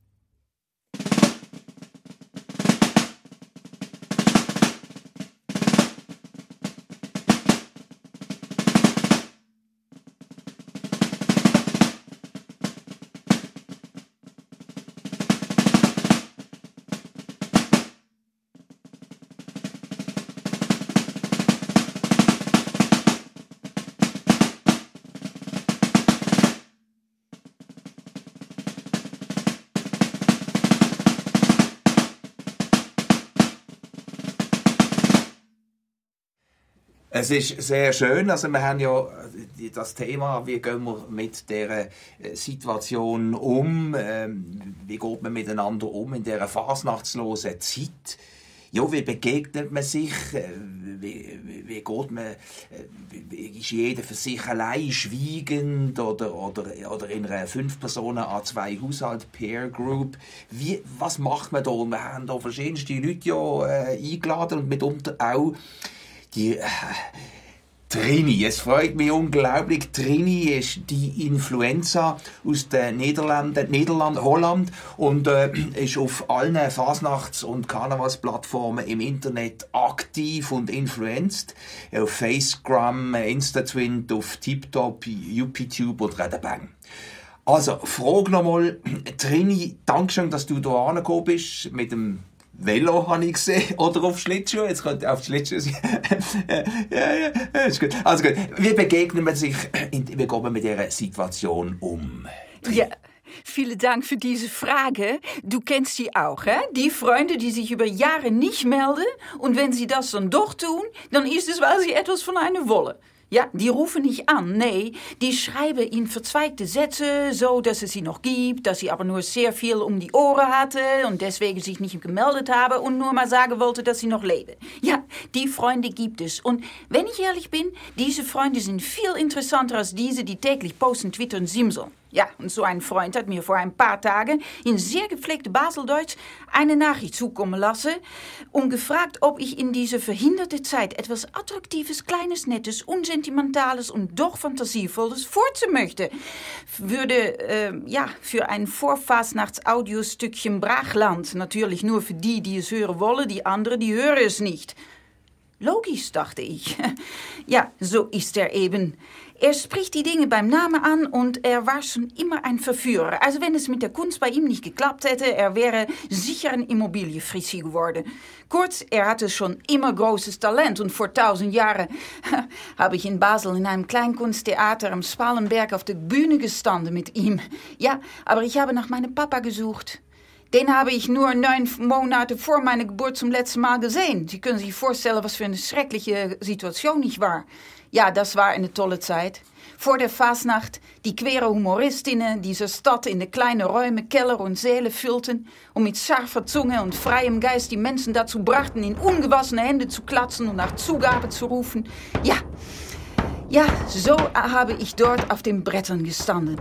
Es ist sehr schön, also wir haben ja das Thema, wie gehen wir mit der Situation um, ähm, wie geht man miteinander um in dieser fasnachtslosen Zeit. Ja, wie begegnet man sich? Äh, Wie, wie, wie geht man? äh, Ist jeder für sich allein schwiegend oder, oder, oder in einer fünf Personen an zwei Haushalt Peer Group? Wie, was macht man da? Wir haben da verschiedenste Leute ja äh, eingeladen und mitunter auch die äh, Trini. Es freut mich unglaublich. Trini ist die Influenza aus den Niederlanden, Niederland, Holland und äh, ist auf allen Fasnachts- und Karnevalsplattformen im Internet aktiv und influenced. Auf Facegram, Instatwint, auf TipTop, UPTube und Redabang. Also, Frage nochmal, Trini, Dankeschön, dass du hier angekommen bist mit dem Velo habe ich gesehen, oder auf Schlittschuh. Jetzt könnte auf Schlittschuh sein. ja, ja, ja, ist gut. Also gut, wie begegnet man sich, wie geht man mit dieser Situation um? Ja, vielen Dank für diese Frage. Du kennst sie auch, hè? Die Freunde, die sich über Jahre nicht melden und wenn sie das dann doch tun, dann ist es, weil sie etwas von einem wollen. Ja, die rufen nicht an, nee, die schreiben in verzweigte Sätze, so dass es sie noch gibt, dass sie aber nur sehr viel um die Ohren hatte und deswegen sich nicht gemeldet haben und nur mal sagen wollte, dass sie noch leben. Ja, die Freunde gibt es. Und wenn ich ehrlich bin, diese Freunde sind viel interessanter als diese, die täglich posten, Twitter und Simsel. Ja, und so ein Freund hat mir vor ein paar Tagen in sehr gepflegtem Baseldeutsch eine Nachricht zukommen lassen und gefragt, ob ich in dieser verhinderte Zeit etwas Attraktives, Kleines, Nettes, Unsentimentales und doch Fantasievolles vorzu möchte. Würde, äh, ja, für ein Vorfasnachts-Audiostückchen Brachland. Natürlich nur für die, die es hören wollen, die anderen, die hören es nicht. Logisch, dachte ich. Ja, so ist er eben. Er spricht die Dinge beim Namen an und er war schon immer ein Verführer. Also wenn es mit der Kunst bei ihm nicht geklappt hätte, er wäre sicher ein Immobilienfrissie geworden. Kurz, er hatte schon immer großes Talent und vor tausend Jahren habe ich in Basel in einem Kleinkunsttheater am Spalenberg auf der Bühne gestanden mit ihm. Ja, aber ich habe nach meinem Papa gesucht. Den habe ich nur neun Monate vor meiner Geburt zum letzten Mal gesehen. Sie können sich vorstellen, was für eine schreckliche Situation ich war. Ja, das war eine tolle Zeit. Vor der Fasnacht die quere Humoristinnen diese Stadt in de kleine Räume, Keller und Säle füllten und mit scharfer Zunge und freiem Geist die Menschen dazu brachten, in ungewaschene Hände zu klatschen und nach Zugabe zu rufen. Ja, ja, so habe ich dort auf den Brettern gestanden.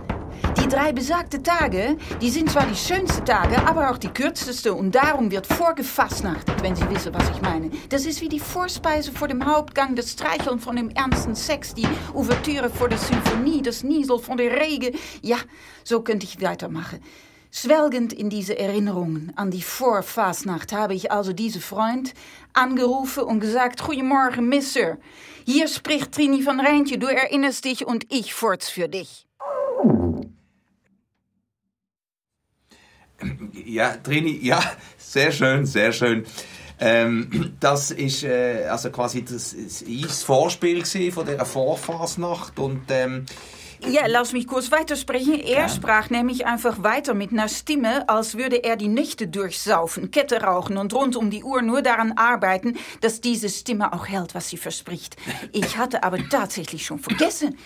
Die drei besagte Tage, die sind zwar die schönste Tage, aber auch die kürzeste und darum wird vorgefastnachtet, wenn Sie wissen, was ich meine. Das ist wie die Vorspeise vor dem Hauptgang, das Streicheln von dem ernsten Sex, die Ouvertüre vor der Symphonie, das Niesel von der Regen. Ja, so könnte ich weitermachen. Schwelgend in diese Erinnerungen an die Vorfastnacht habe ich also diese Freund angerufen und gesagt: Goedemorgen, Misser. Hier spricht Trini van Rijntje, du erinnerst dich und ich forts für dich. Ja, Trini, ja, sehr schön, sehr schön. Ähm, das ist äh, also quasi das, das Vorspiel von der Vorfasnacht und ähm, Ja, lass mich kurz weitersprechen. Er sprach nämlich einfach weiter mit einer Stimme, als würde er die Nächte durchsaufen, Kette rauchen und rund um die Uhr nur daran arbeiten, dass diese Stimme auch hält, was sie verspricht. Ich hatte aber tatsächlich schon vergessen,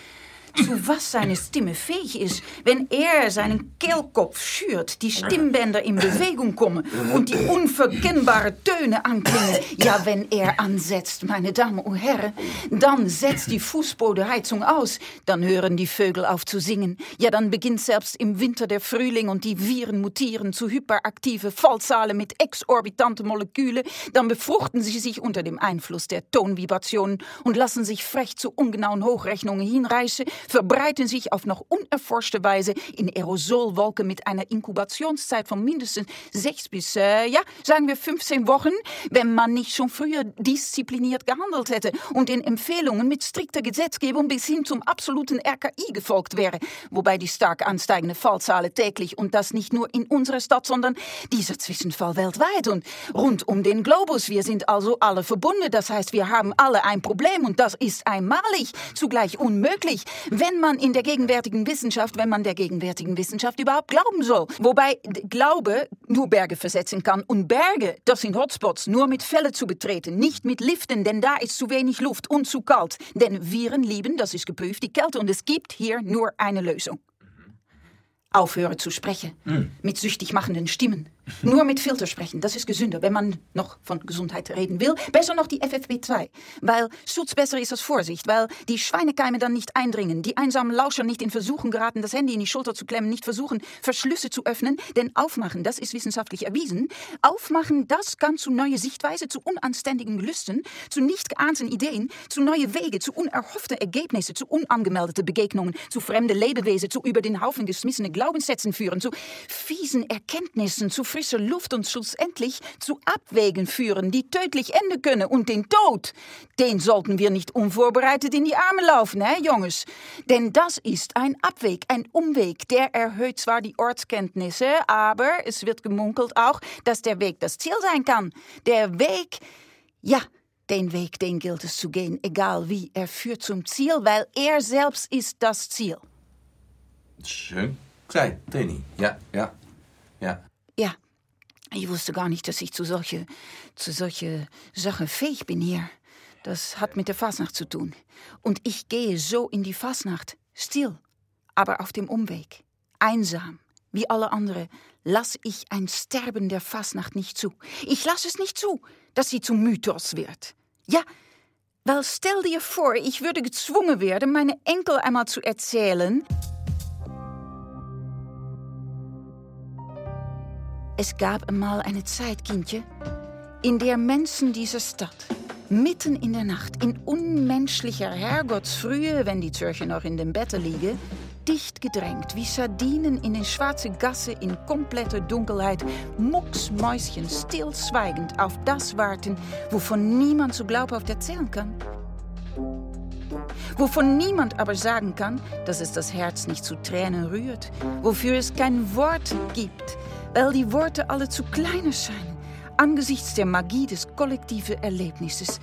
zu was seine Stimme fähig ist, wenn er seinen Kehlkopf schürt, die Stimmbänder in Bewegung kommen und die unverkennbare Töne anklingen. Ja, wenn er ansetzt, meine Damen und Herren, dann setzt die Fußbodenheizung aus, dann hören die Vögel auf zu singen. Ja, dann beginnt selbst im Winter der Frühling und die Viren mutieren zu hyperaktive Fallzahlen mit exorbitanten Molekülen. Dann befruchten sie sich unter dem Einfluss der Tonvibrationen und lassen sich frech zu ungenauen Hochrechnungen hinreißen, verbreiten sich auf noch unerforschte Weise in Aerosolwolken mit einer Inkubationszeit von mindestens sechs bis, äh, ja, sagen wir 15 Wochen, wenn man nicht schon früher diszipliniert gehandelt hätte und den Empfehlungen mit strikter Gesetzgebung bis hin zum absoluten RKI gefolgt wäre, wobei die stark ansteigende Fallzahlen täglich und das nicht nur in unserer Stadt, sondern dieser Zwischenfall weltweit und rund um den Globus. Wir sind also alle verbunden, das heißt, wir haben alle ein Problem und das ist einmalig, zugleich unmöglich, wenn man in der gegenwärtigen Wissenschaft, wenn man der gegenwärtigen Wissenschaft überhaupt glauben soll. Wobei Glaube nur Berge versetzen kann und Berge, das sind Hotspots, nur mit Fälle zu betreten, nicht mit Liften, denn da ist zu wenig Luft und zu kalt. Denn Viren lieben, das ist geprüft, die Kälte und es gibt hier nur eine Lösung. Aufhören zu sprechen. Mit süchtig machenden Stimmen. Nur mit Filter sprechen, das ist gesünder, wenn man noch von Gesundheit reden will. Besser noch die FFP2, weil Schutz besser ist als Vorsicht, weil die Schweinekeime dann nicht eindringen, die einsamen Lauscher nicht in Versuchen geraten, das Handy in die Schulter zu klemmen, nicht versuchen, Verschlüsse zu öffnen, denn aufmachen, das ist wissenschaftlich erwiesen. Aufmachen, das kann zu neue Sichtweise, zu unanständigen Gelüsten, zu nicht geahnten Ideen, zu neue Wege, zu unerhofften Ergebnissen, zu unangemeldete Begegnungen, zu fremde Lebewesen, zu über den Haufen geschmissene Glaubenssätzen führen, zu fiesen Erkenntnissen, zu frischer Luft und schlussendlich zu Abwägen führen, die tödlich enden können. Und den Tod, den sollten wir nicht unvorbereitet in die Arme laufen, hè, Jungs? Denn das ist ein Abweg, ein Umweg. Der erhöht zwar die Ortskenntnisse, aber es wird gemunkelt auch, dass der Weg das Ziel sein kann. Der Weg, ja, den Weg, den gilt es zu gehen, egal wie. Er führt zum Ziel, weil er selbst ist das Ziel. schön gesagt, Trini. Ja, ja, ja. Ich wusste gar nicht, dass ich zu solche, zu solche Sachen fähig bin hier. Das hat mit der Fasnacht zu tun. Und ich gehe so in die Fasnacht, still, aber auf dem Umweg, einsam, wie alle anderen, lass ich ein Sterben der Fasnacht nicht zu. Ich lasse es nicht zu, dass sie zum Mythos wird. Ja, weil stell dir vor, ich würde gezwungen werden, meine Enkel einmal zu erzählen. Es gab einmal eine Zeit, Kindje, in der Menschen dieser Stadt mitten in der Nacht in unmenschlicher Herrgottsfrühe, wenn die Zürcher noch in dem Bette liegen, dicht gedrängt wie Sardinen in eine schwarze Gasse in kompletter Dunkelheit, mucksmäuschen stillschweigend auf das warten, wovon niemand so glaubhaft erzählen kann. Wovon niemand aber sagen kann, dass es das Herz nicht zu Tränen rührt, wofür es kein Wort gibt, weil die Worte alle zu klein erscheinen, angesichts der Magie des kollektiven Erlebnisses,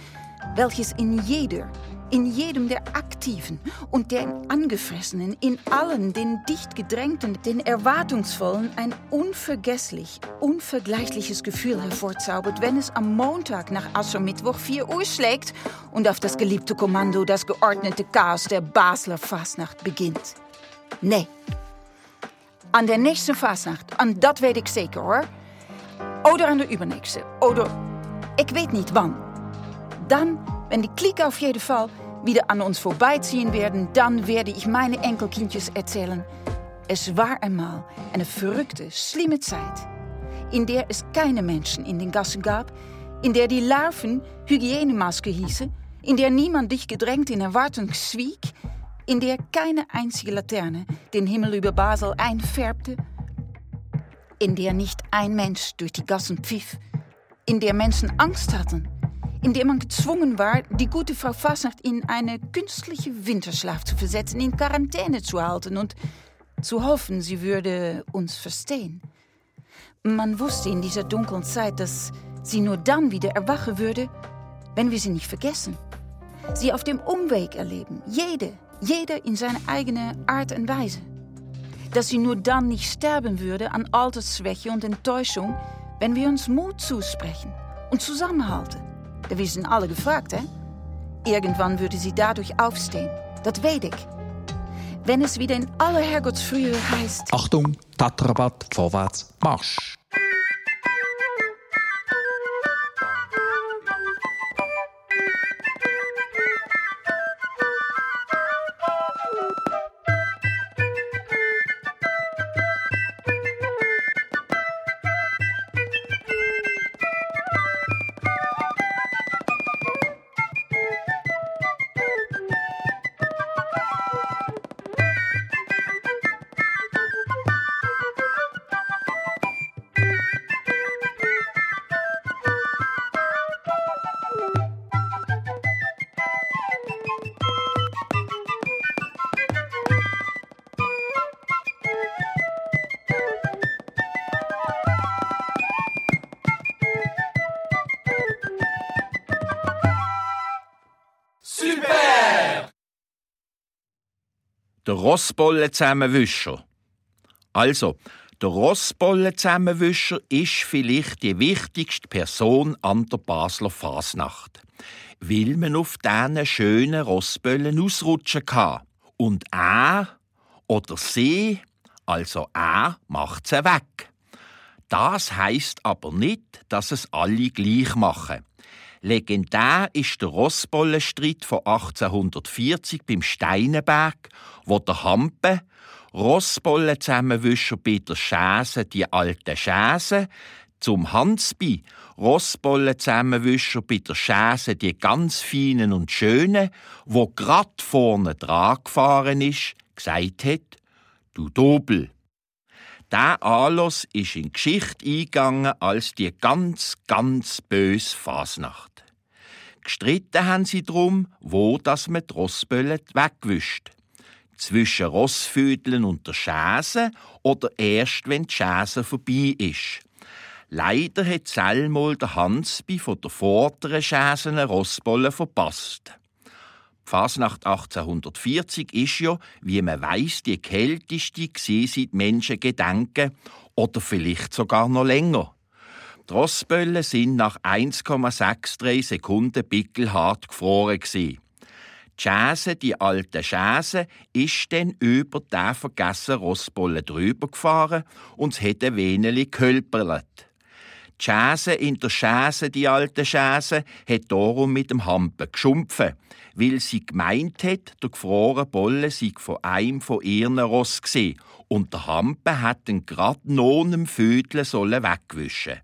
welches in jeder, In jedem der Aktiven und der Angefressenen, in allen den dicht gedrängten, den Erwartungsvollen ein unvergesslich, unvergleichliches Gefühl hervorzaubert, wenn es am Montag nach Aschermittwoch 4 Uhr schlägt und auf das geliebte Kommando das geordnete Chaos der Basler Fasnacht beginnt. Nee. An der nächsten Fasnacht, an dat weet ik zeker hoor. Oder an der übernächste. Oder ich weet nicht wann. Dann, wenn die Clique auf jeden Fall wieder an uns vorbeiziehen werden, dann werde ich meine Enkelkindjes erzählen. Es war einmal eine verrückte, schlimme Zeit, in der es keine Menschen in den Gassen gab, in der die Larven Hygienemaske hießen, in der niemand dich gedrängt in Erwartung schwieg, in der keine einzige Laterne den Himmel über Basel einfärbte, in der nicht ein Mensch durch die Gassen pfiff, in der Menschen Angst hatten, in der man gezwungen war, die gute Frau Fasnacht in eine künstliche Winterschlaf zu versetzen, in Quarantäne zu halten und zu hoffen, sie würde uns verstehen. Man wusste in dieser dunklen Zeit, dass sie nur dann wieder erwachen würde, wenn wir sie nicht vergessen. Sie auf dem Umweg erleben, jede, jeder in seine eigene Art und Weise. Dass sie nur dann nicht sterben würde an Altersschwäche und Enttäuschung, wenn wir uns Mut zusprechen und zusammenhalten. Wir sind alle gefragt, hè? Irgendwann würde sie dadurch aufstehen. Das weet ich. Wenn es wieder in aller Herrgottsfrühe heißt. Achtung, Tatrabat, vorwärts, Marsch! Rossbollen-Zusammenwischer. Also, der Rossbollen-Zusammenwischer ist vielleicht die wichtigste Person an der Basler Fasnacht, weil man auf diesen schönen Rossbollen ausrutschen kann. Und er oder sie, also er, macht sie weg. Das heißt aber nicht, dass es alle gleich machen. Legendär ist der Rossbollenstreit von 1840 beim Steinenberg, wo der Hampe, Rossbollenzusammenwischer Peter Schäse, die alte Schäse, zum Hansby, Rossbollenzusammenwischer Peter Schäse, die ganz feinen und schönen, wo grad vorne dran gefahren ist, gesagt hat, du Dobel. Der Anlass ist in die Geschichte eingegangen als die ganz, ganz böse Fasnacht. Gestritten haben sie drum, wo das die Rossböllen wegwischt. Zwischen Rossvödeln und der Schäse oder erst, wenn die Schäse vorbei ist. Leider hat selmal der Hansby von der vorderen Schäse eine Rossbolle verpasst. Fasnacht 1840 ist ja, wie man weiß, die kälteste seit Menschen gedenken oder vielleicht sogar noch länger. Die Rossböllen sind nach 1,63 Sekunden pickelhart gefroren. Die Schäse, die alte Schäse, ist dann über den vergessenen Rossbollen drüber gefahren und es hat ein wenig gehölperlet. Die Schäse in der Schäse, die alte Schäse, hat darum mit dem Hampen geschumpfen, weil sie gemeint hat, der gefrorene Bolle sei von einem von ihren Ross gesehen und der Hampe hat den grad noch einem Vödel sollen wegwischen.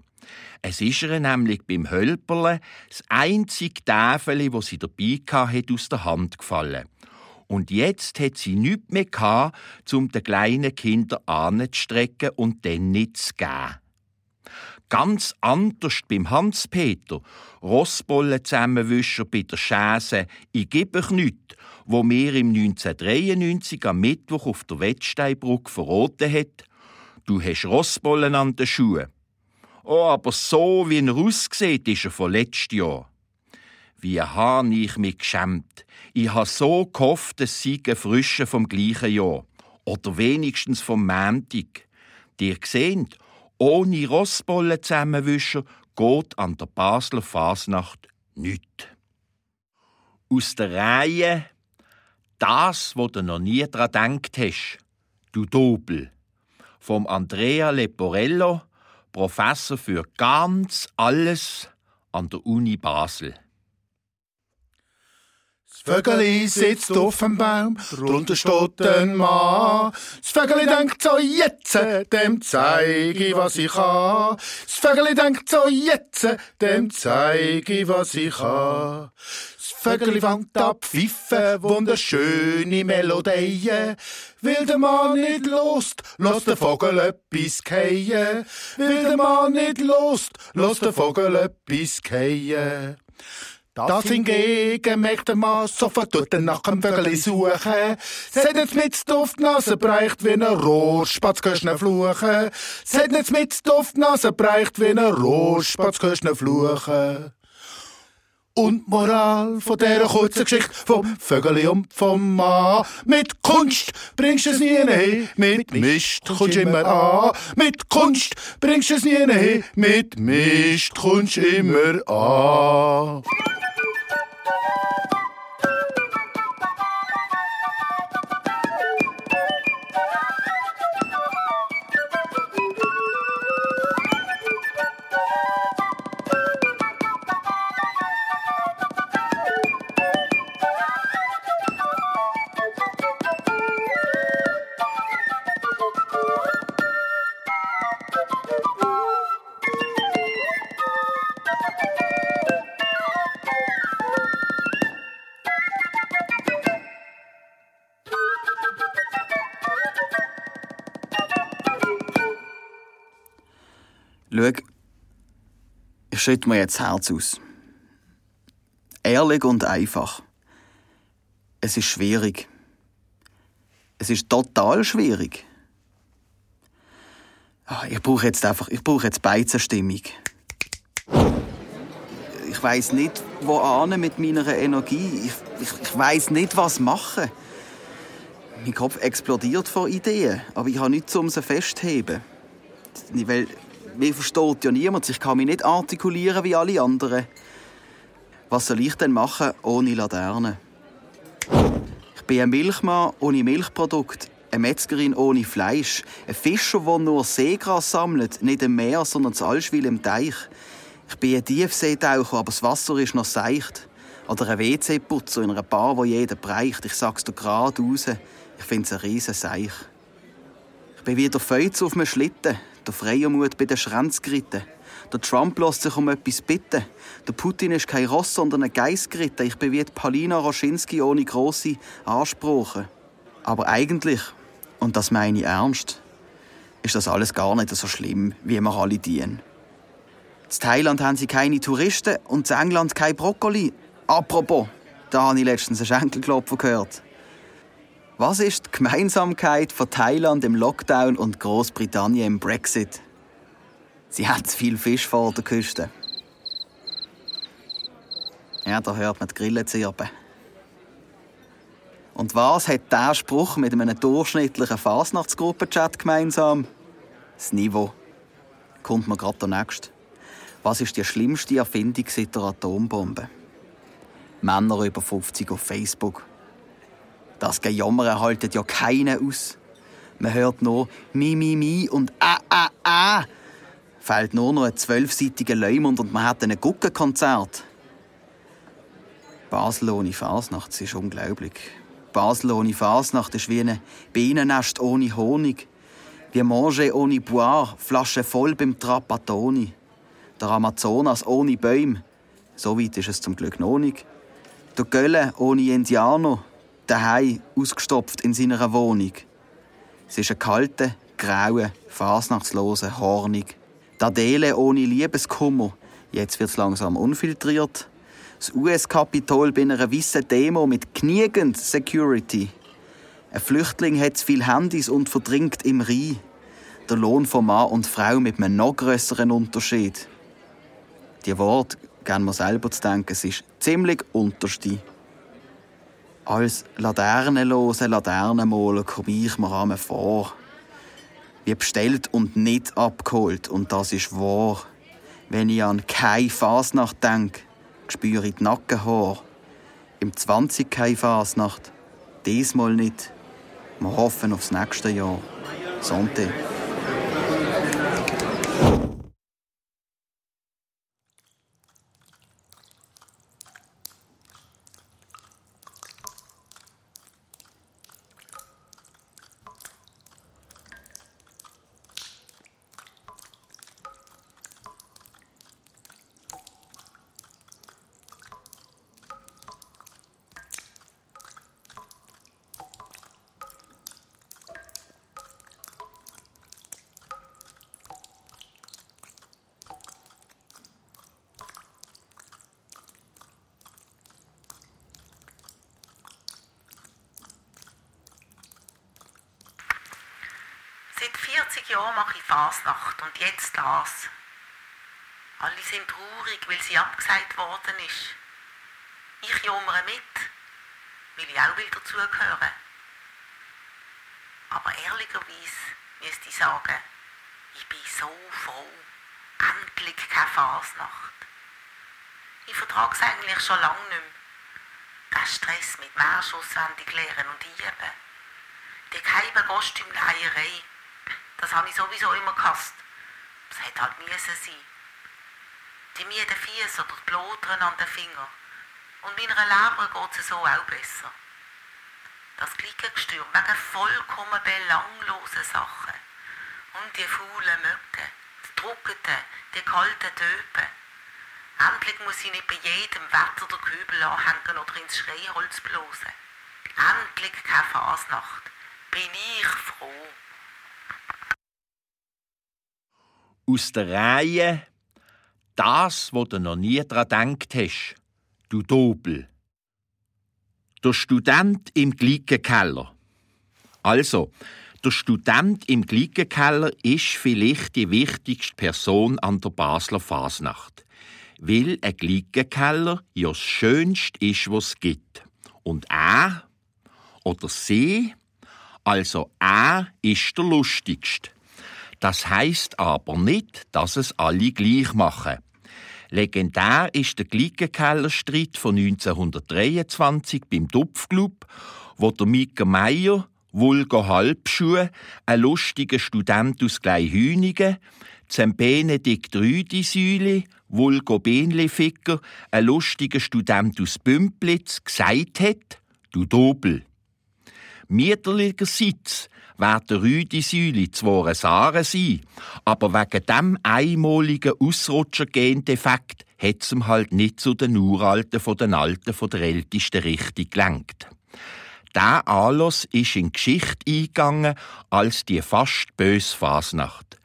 Es ist ihr nämlich beim Hölperle das einzige Täfeli, wo sie dabei hat, aus der Hand gefallen. Und jetzt hat sie nichts mehr gehabt, um den kleinen Kindern anzustrecken und dann nicht zu geben. Ganz anders beim Hans-Peter, Rossbollen-Zusammenwischer bei der Schäse «Ich gebe euch nichts», wo mir im 1993 am Mittwoch auf der Wettsteinbrücke verraten hat, «Du hast Rossbollen an den Schuhen». «Oh, aber so wie er aussieht, ist er von letztem Jahr». Wie han ich mich geschämt. Ich ha so gehofft, es sei ein frischer vom gleichen Jahr. Oder wenigstens vom Montag. Dir seht, ohne Rossbollen zusammenwischen geht an der Basler Fasnacht nichts. Aus der Reihe das, wo du noch nie dran denkt hast, du Dobel. Vom Andrea Leporello, Professor für ganz alles an der Uni Basel. Vögeli sitzt auf dem Baum, drunter steht ein Mann. Das Vögeli denkt so, jetzt, dem zeig ich, was ich kann. Das Vögeli denkt so, jetzt, dem zeig ich, was ich kann. Das Vögeli fängt ab pfiffen, wunderschöne Melodien. Will der Mann nicht lost, lass der Vogel etwas keien. Will der Mann nicht lost, lass der Vogel etwas keien. Das hingegen merkt der Mann sofort er nach dem Vögeli suchen. Seht jetzt mit Duftnase breicht wie ein Rohrspatz, kannst fluchen. Seht jetzt mit Duftnase breicht wie ein Rohrspatz, kannst fluchen. Und Moral von dieser kurzen Geschichte vom Vögeli und vom Mann. Mit Kunst bringst du es nie hin, mit Mist kommst du immer an. Mit Kunst bringst du es nie hin, mit Mist kommst du immer an. Ich schütte mir jetzt das Herz aus. Ehrlich und einfach. Es ist schwierig. Es ist total schwierig. Ah, Ich brauche jetzt einfach, ich brauche jetzt Beizenstimmung. Ich weiß nicht, wo ane mit meiner Energie. Ich, ich, ich weiß nicht, was machen. Mein Kopf explodiert vor Ideen, aber ich habe nichts, um sie festzuheben. Weil mir versteht ja niemand. Ich kann mich nicht artikulieren wie alle anderen. Was soll ich denn machen ohne Laterne? Ich bin ein Milchmann ohne Milchprodukt, eine Metzgerin ohne Fleisch, ein Fischer, der nur Seegras sammelt, nicht im Meer, sondern das Allschwil im Teich. Ich bin ein Tiefseetaucher, aber das Wasser ist noch seicht. Oder ein WC-Putzer in einer Bar, wo jeder breicht. Ich sag's dir gerade raus. Ich find's ein riesen Seich. Ich bin wieder Feuz auf einem Schlitten, der Freiermut bei den geritten. Der Trump lässt sich um etwas bitten. Der Putin ist kein Ross, sondern ein geritten. Ich bin wie Palina Roschinski ohne grosse Ansprüche. Aber eigentlich, und das meine ich ernst, ist das alles gar nicht so schlimm, wie wir alle dienen. In Thailand haben sie keine Touristen und in England kein Brokkoli. Apropos, da habe ich letztens einen Schenkelklopfer gehört. Was ist die Gemeinsamkeit von Thailand im Lockdown und Großbritannien im Brexit? Sie hat zu viel Fisch vor der Küste. Ja, da hört man die Grillen zirpen. Und was hat der Spruch mit einem durchschnittlichen Fasnachtsgruppenchat gemeinsam? Das Niveau. Kommt mir gerade der nächste. Was ist die schlimmste Erfindung seit der Atombombe? Männer über 50 auf Facebook. Das Gejammern haltet ja keinen aus. Man hört nur Mi, Mi, Mi und Ah, Ah, Ah. Fällt nur noch ein zwölfseitiger Leumund und man hat ein Guckenkonzert. Basel ohne Fasnacht, ist unglaublich. Basel ohne Fasnacht ist wie ein Bienennest ohne Honig. Wie Manger ohne Boire, Flasche voll beim Trapattoni. Der Amazonas ohne Bäume. So weit ist es zum Glück noch nicht. Der Gölle ohne Indianer. Daheim ausgestopft in seiner Wohnung. Es ist ein kalter, grauer, fasnachtsloser Hornig. Die Adele ohne Liebeskummer. Jetzt wird's langsam unfiltriert. Das US-Kapitol bei einer weißen Demo mit genügend Security. Ein Flüchtling hat zu viele Handys und verdrinkt im Rhein. Der Lohn von Mann und Frau mit einem noch grösseren Unterschied. Die Worte Gern mir selber zu denken, es ist ziemlich unterste. Als laternenlose Laternenmaler komme ich mir einmal vor. Wie bestellt und nicht abgeholt. Und das ist wahr. Wenn ich an keine Fasnacht denke, spüre ich die Nackenhaare. Im 20 keine Fasnacht. Diesmal nicht. Wir hoffen aufs nächste Jahr. Sonntag. Seit 40 Jahren mache ich Fasnacht und jetzt das. Alle sind traurig, weil sie abgesagt worden ist. Ich jammere mit, weil ich auch will dazugehören. Aber ehrlicherweise müsste ich sagen, ich bin so froh. Endlich keine Fasnacht. Ich vertrage es eigentlich schon lange nicht mehr. Der Stress mit Märsch auswendig lernen und üben. Die geheime Kostümleierei, das habe ich sowieso immer gehasst. Es hätte halt müssen sein. Die müden Fies oder die Blotern an den Fingern. Und meiner Leber geht es so auch besser. Das Glickengestürm wegen vollkommen belanglosen Sachen. Und die faulen Mücken, die druckenden, die kalten Töpen. Endlich muss ich nicht bei jedem Wetter den Kübel anhängen oder ins Schreiholz blosen. Endlich keine Fasnacht. Bin ich froh. Aus der Reihe das, wo du noch nie dran gedacht hast, du Dobel. Der Student im Glickenkeller. Also, der Student im Glickenkeller ist vielleicht die wichtigste Person an der Basler Fasnacht. Weil ein Glickenkeller ja das Schönste ist, was es gibt. Und er oder sie, also er ist der Lustigste. Das heißt aber nicht, dass es alle gleich machen. Legendär ist der Glickenkellerstreit von 1923 beim Tupfclub, wo der Mika Meier, Vulgo Halbschuh, ein lustiger Student aus Gleihünigen, zum Benedikt Rüdisüli, Vulgo Benleficker, ein lustiger Student aus Bümplitz, gesagt hat, du Dobel. Mieterlicherseits werden Rüdisüli zwar ein Saren sein, aber wegen dem einmaligen Ausrutscher-Gendefekt hat's ihm halt nicht zu den Uralten von den Alten von der ältesten Richtung gelenkt. Der Anlass ist in Geschichte eingegangen als die fast böse Fasnacht.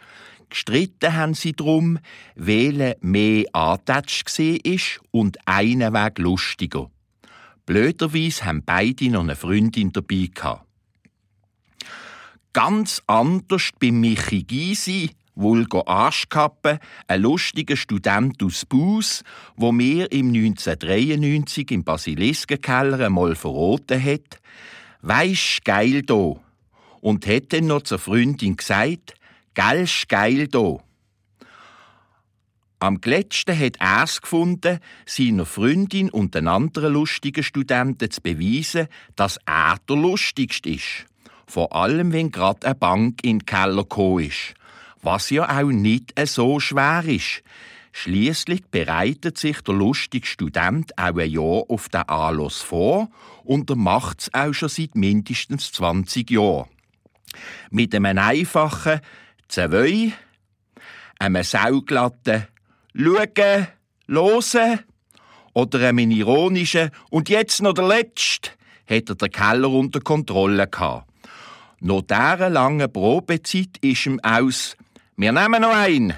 Gestritten haben sie drum, welcher mehr antätscht war und einen Weg lustiger. Blöderweise haben beide noch eine Freundin dabei gehabt. Ganz anders bei Michi Gysi, Vulgo Arschkappe, ein lustiger Student aus Bus, wo mir im 1993 im Basiliskenkeller einmal verraten hat, weisst geil do. Und hat dann noch zur Freundin gesagt, geilsch geil do. Am letzten hat er es gefunden, seiner Freundin und den anderen lustigen Studenten zu beweisen, dass er der lustigste ist. Vor allem, wenn grad eine Bank in den Keller gekommen ist. Was ja auch nicht so schwer ist. Schließlich bereitet sich der lustige Student auch ein Jahr auf den Anlass vor und er macht's auch schon seit mindestens 20 Jahren. Mit einem einfachen Zwei, einem sauglatten Schauen, Losen oder einem ironischen und jetzt noch der Letzte hat er den Keller unter Kontrolle gehabt. Nach dieser langen Probezeit ist ihm aus «Wir nehmen noch einen»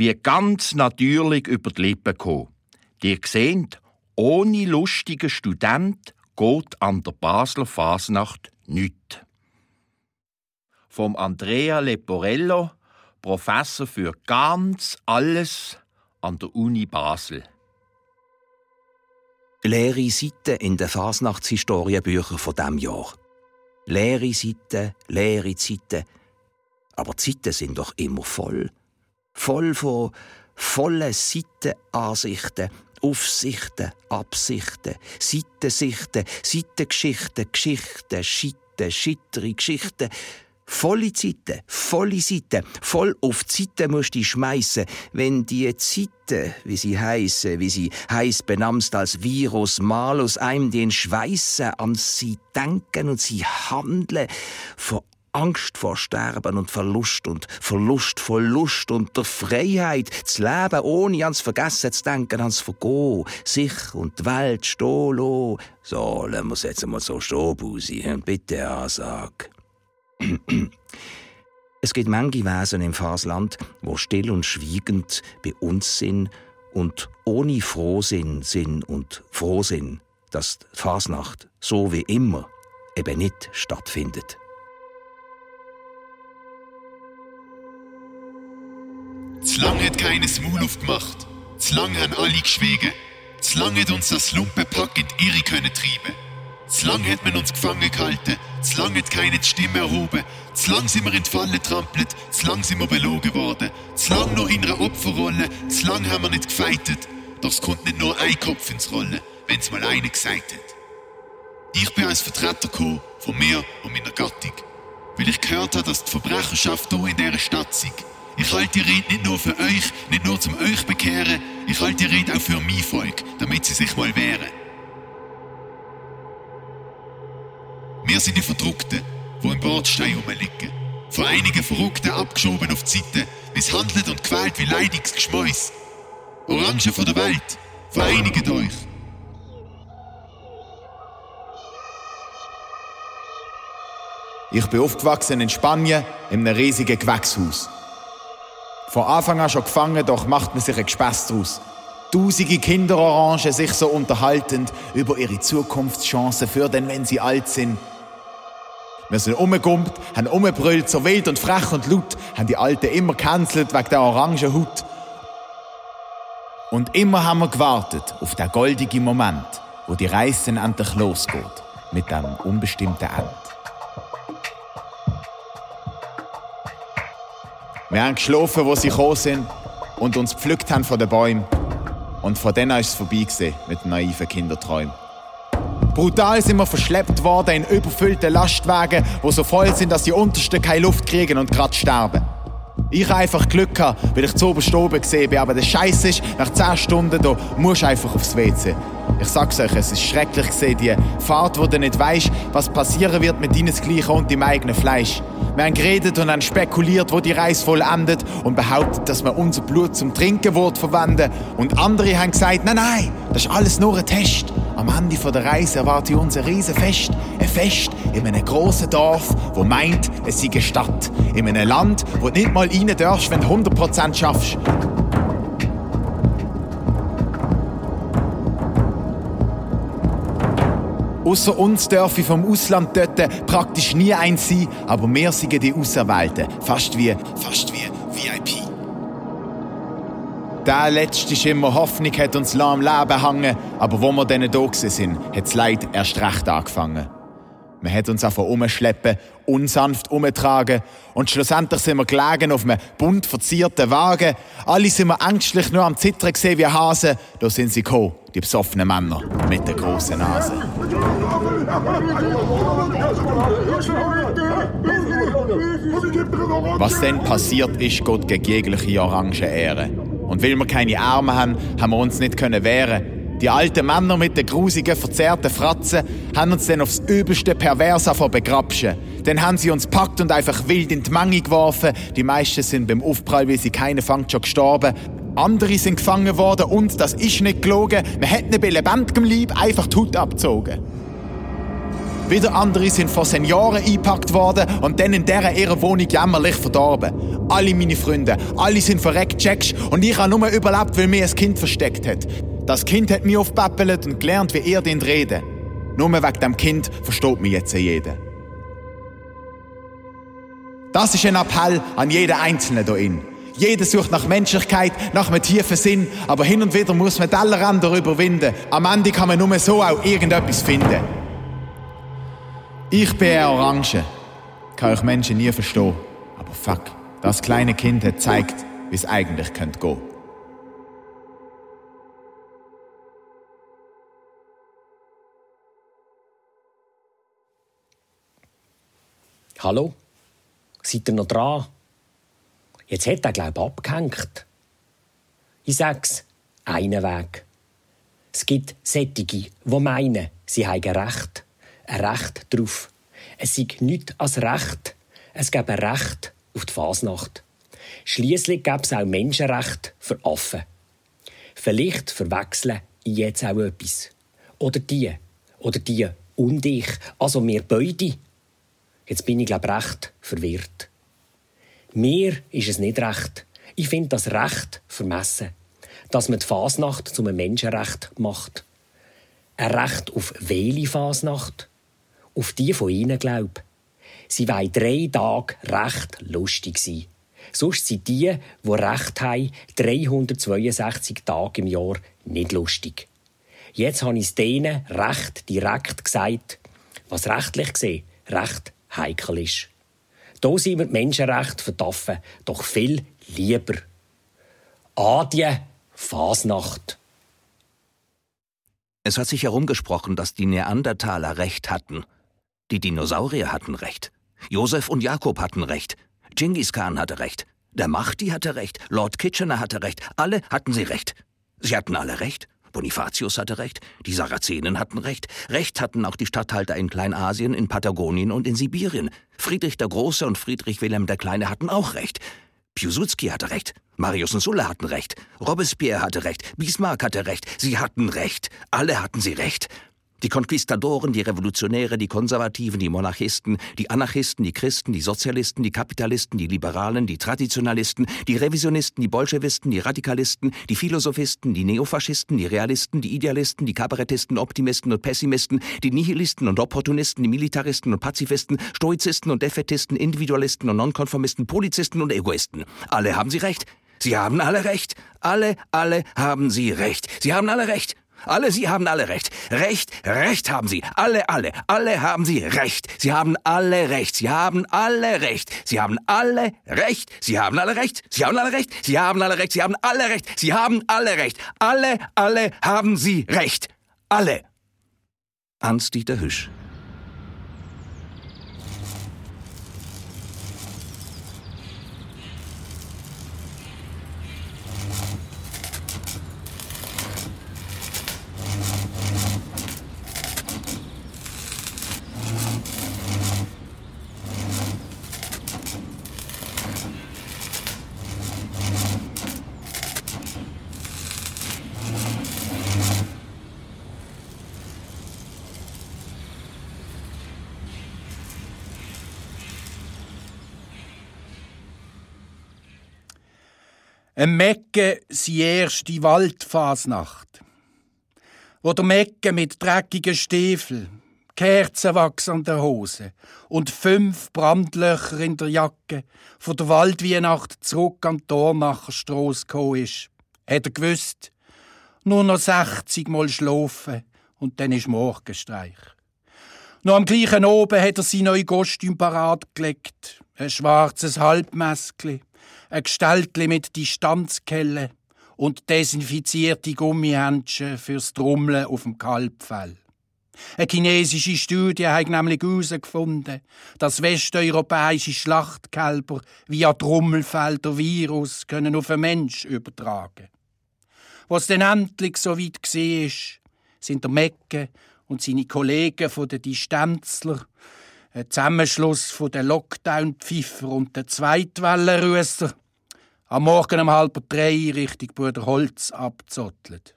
wie ganz natürlich über die Lippen gekommen. Die seht, ohne lustigen Student geht an der Basler Fasnacht nichts. Vom Andrea Leporello, Professor für ganz alles an der Uni Basel. Leere Seiten in den Fasnachtshistorienbüchern von diesem Jahr. Leere Seiten, leere Zeiten. Aber die Zeiten sind doch immer voll. Voll von vollen Seitenansichten, Aufsichten, Absichten, Seitensichten, Seitengeschichten, Geschichten, Schitten, schittere Geschichten. Volle Zeiten, volle Seiten, voll auf Zeiten musst du schmeißen, wenn die Zeiten, wie sie heißen, wie sie heiß benamst als Virus, Malus, einem den Schweißen an sie denken und sie handeln, vor Angst vor Sterben und Verlust und Verlust vor Lust und der Freiheit, zu leben, ohne ans Vergessen zu denken, ans Vergehen, sich und die Welt stehen. So, lassen wir es jetzt mal so stehen, Busi, bitte Ansag. Es gibt manche Wesen im Fasland, wo still und schwiegend bei uns sind und ohne Frohsinn sind und Frohsinn, dass die Fasnacht so wie immer eben nicht stattfindet. Zu lang hat keines Maul aufgemacht. Zu lang haben alle geschwiegen. Zu lang hat uns das Lumpenpack in die Irre können treiben. Zu lang hat man uns gefangen gehalten. Zu lang hat keine die Stimme erhoben. Zu lang sind wir in die Falle trampelt. Zu lang sind wir belogen worden. Zu lang noch in einer Opferrolle. Zu lang haben wir nicht gefeitet. Doch es kommt nicht nur ein Kopf ins Rollen, wenn's mal einer gesagt hat. Ich bin als Vertreter gekommen von mir und meiner Gattung. Weil ich gehört habe, dass die Verbrecherschaft hier in dieser Stadt sind. Ich halte die Rede nicht nur für euch, nicht nur zum euch bekehren, ich halte die Rede auch für mein Volk, damit sie sich mal wehren. Wir sind die Verdruckten, die im Bordstein rumliegen. Von einigen Verrückten abgeschoben auf die Seite, misshandelt und quält wie leidiges Geschmäus. Orangen von der Welt, vereinigt euch. Ich bin aufgewachsen in Spanien in einem riesigen Gewächshaus. Von Anfang an schon gefangen, doch macht man sich ein Gespäss draus. Tausende Kinderorangen sich so unterhaltend über ihre Zukunftschancen für den, wenn sie alt sind. Wir sind umgegumpt, haben umgebrüllt, so wild und frech und laut, haben die Alten immer cancelt wegen der orangen Haut. Und immer haben wir gewartet auf den goldigen Moment, wo die Reise endlich losgeht, mit dem unbestimmten Ende. Wir haben geschlafen, wo sie gekommen sind und uns gepflückt haben von den Bäumen. Und von denen ist es vorbei gewesen, mit naiven Kinderträumen. Brutal sind wir verschleppt worden in überfüllten Lastwagen, wo so voll sind, dass die Untersten keine Luft kriegen und grad sterben. Ich habe einfach Glück gehabt, weil ich zu oben gesehen bin, aber der Scheiß ist, nach 10 Stunden da musst du einfach aufs WC. Ich sag's euch, es ist schrecklich gesehen, die Fahrt, wo du nicht weißt, was passieren wird mit deinesgleichen und deinem eigenen Fleisch. Wir haben geredet und haben spekuliert, wo die Reise voll endet und behauptet, dass wir unser Blut zum Trinken wird verwenden. Und andere haben gesagt, nein, nein, das ist alles nur ein Test. Am Ende der Reise erwartet uns ein Riesenfest. Ein Fest in einem grossen Dorf, wo meint, es sei eine Stadt. In einem Land, wo du nicht mal rein darfst, wenn du 100% schaffst. Außer uns dürfe vom Ausland dort praktisch nie eins sein, aber wir sind die Auserwählten. Fast wie, fast wie VIP. Der letzte Schimmer Hoffnung hat uns lang am Leben hangen, aber wo wir dann da sind, hat das Leid erst recht angefangen. Man hat uns einfach umschleppen, unsanft umtragen und schlussendlich sind wir gelegen auf einem bunt verzierten Wagen. Alle sind wir ängstlich nur am Zittern gesehen wie Hasen. Da sind sie gekommen, die besoffenen Männer mit der großen Nase. Was dann passiert ist, geht gegen jegliche orange Ehre. Und weil wir keine Arme haben, haben wir uns nicht können wehren. Die alten Männer mit den grusigen, verzerrten Fratzen haben uns dann aufs übelste Perversa vor begrapschen. Dann haben sie uns packt und einfach wild in die Menge geworfen. Die meisten sind beim Aufprall, wie sie keine fangt, schon gestorben. Andere sind gefangen worden und, das ist nicht gelogen, man hätte bei lebendigem Leib einfach die Haut abgezogen. Wieder andere sind von Senioren eingepackt worden und dann in deren ihrer Wohnung jämmerlich verdorben. Alle meine Freunde, alle sind verreckt, checkst, und ich habe nur überlebt, weil mir ein Kind versteckt hat. Das Kind hat mich aufgepäppelt und gelernt, wie ihr den reden. Nur wegen dem Kind versteht mich jetzt jeder. Das ist ein Appell an jeden Einzelnen hier. Jeder sucht nach Menschlichkeit, nach einem tiefen Sinn, aber hin und wieder muss man Tellerränder überwinden. Am Ende kann man nur so auch irgendetwas finden. Ich bin eine Orange. Kann euch Menschen nie verstehen. Aber fuck, das kleine Kind hat gezeigt, wie es eigentlich könnte gehen. Hallo? Seid ihr noch dran? Jetzt hat er, glaube ich, abgehängt. Ich sag's, einen Weg. Es gibt Sättige, die meinen, sie haben Recht. Ein Recht drauf. Es sei nichts als Recht. Es gäbe Recht auf die Fasnacht. Schließlich gäbe es auch Menschenrecht für Affen. Vielleicht verwechseln ich jetzt auch etwas. Oder die. Oder die und ich. Also wir beide. Jetzt bin ich, glaube ich, recht verwirrt. Mir ist es nicht recht. Ich finde das Recht vermessen. Dass man die Fasnacht zum Menschenrecht macht. Ein Recht auf welche Fasnacht? Auf die von Ihnen, glaub. Sie wollen drei Tage recht lustig sein. Sonst sind die, die Recht haben, 362 Tage im Jahr nicht lustig. Jetzt habe ich es denen recht direkt gesagt, was rechtlich gesehen recht heikel ist. Da sind wir die Menschenrechte verdaffen, doch viel lieber. Adje Fasnacht. Es hat sich herumgesprochen, dass die Neandertaler Recht hatten. Die Dinosaurier hatten Recht. Josef und Jakob hatten Recht. Genghis Khan hatte Recht. Der Mahdi hatte Recht. Lord Kitchener hatte Recht. Alle hatten sie Recht. Sie hatten alle Recht. Bonifatius hatte Recht. Die Sarazenen hatten Recht. Recht hatten auch die Statthalter in Kleinasien, in Patagonien und in Sibirien. Friedrich der Große und Friedrich Wilhelm der Kleine hatten auch Recht. Piłsudski hatte Recht. Marius und Sulla hatten Recht. Robespierre hatte Recht. Bismarck hatte Recht. Sie hatten Recht. Alle hatten sie Recht. Die Konquistadoren, die Revolutionäre, die Konservativen, die Monarchisten, die Anarchisten, die Christen, die Sozialisten, die Kapitalisten, die Liberalen, die Traditionalisten, die Revisionisten, die Bolschewisten, die Radikalisten, die Philosophisten, die Neofaschisten, die Realisten, die Idealisten, die Kabarettisten, Optimisten und Pessimisten, die Nihilisten und Opportunisten, die Militaristen und Pazifisten, Stoizisten und Defetisten, Individualisten und Nonkonformisten, Polizisten und Egoisten. Alle haben sie recht. Sie haben alle recht. Alle, alle haben sie recht. Sie haben alle recht. Alle, Sie haben alle recht. Recht, Recht haben Sie. Alle, alle, alle haben Sie recht. Sie haben alle recht. Sie haben alle recht. Sie haben alle recht. Sie haben alle recht. Sie haben alle recht. Sie haben alle recht. Sie haben alle recht. Sie haben alle recht. Alle, alle haben Sie recht. Alle. Hans-Dieter Hüsch. Ein Mecke seine erste Waldfasnacht. Wo der Mecke mit dreckigen Stiefeln, Kerzenwachs an der Hose und fünf Brandlöcher in der Jacke von der Waldweihnacht zurück an die Dornacher Strasse gekommen ist, hat er gewusst, nur noch 60 Mal schlafen und dann ist Morgenstreich. Noch am gleichen Oben hat er sein neues Kostüm parat gelegt. Ein schwarzes Halbmäskli, ein Gestaltli mit Distanzkelle und desinfizierte Gummihändchen fürs Trommeln auf dem Kalbfell. Eine chinesische Studie hat nämlich herausgefunden, dass westeuropäische Schlachtkälber via Trommelfell der Virus können auf einen Mensch übertragen. Was dann endlich so weit war, sind der Mecke und seine Kollegen von den Distänzler, ein Zusammenschluss von den Lockdown-Pfiffer und den Zweitwellenrüsser, am Morgen um halb drei Richtung Bruder Holz abzottelt.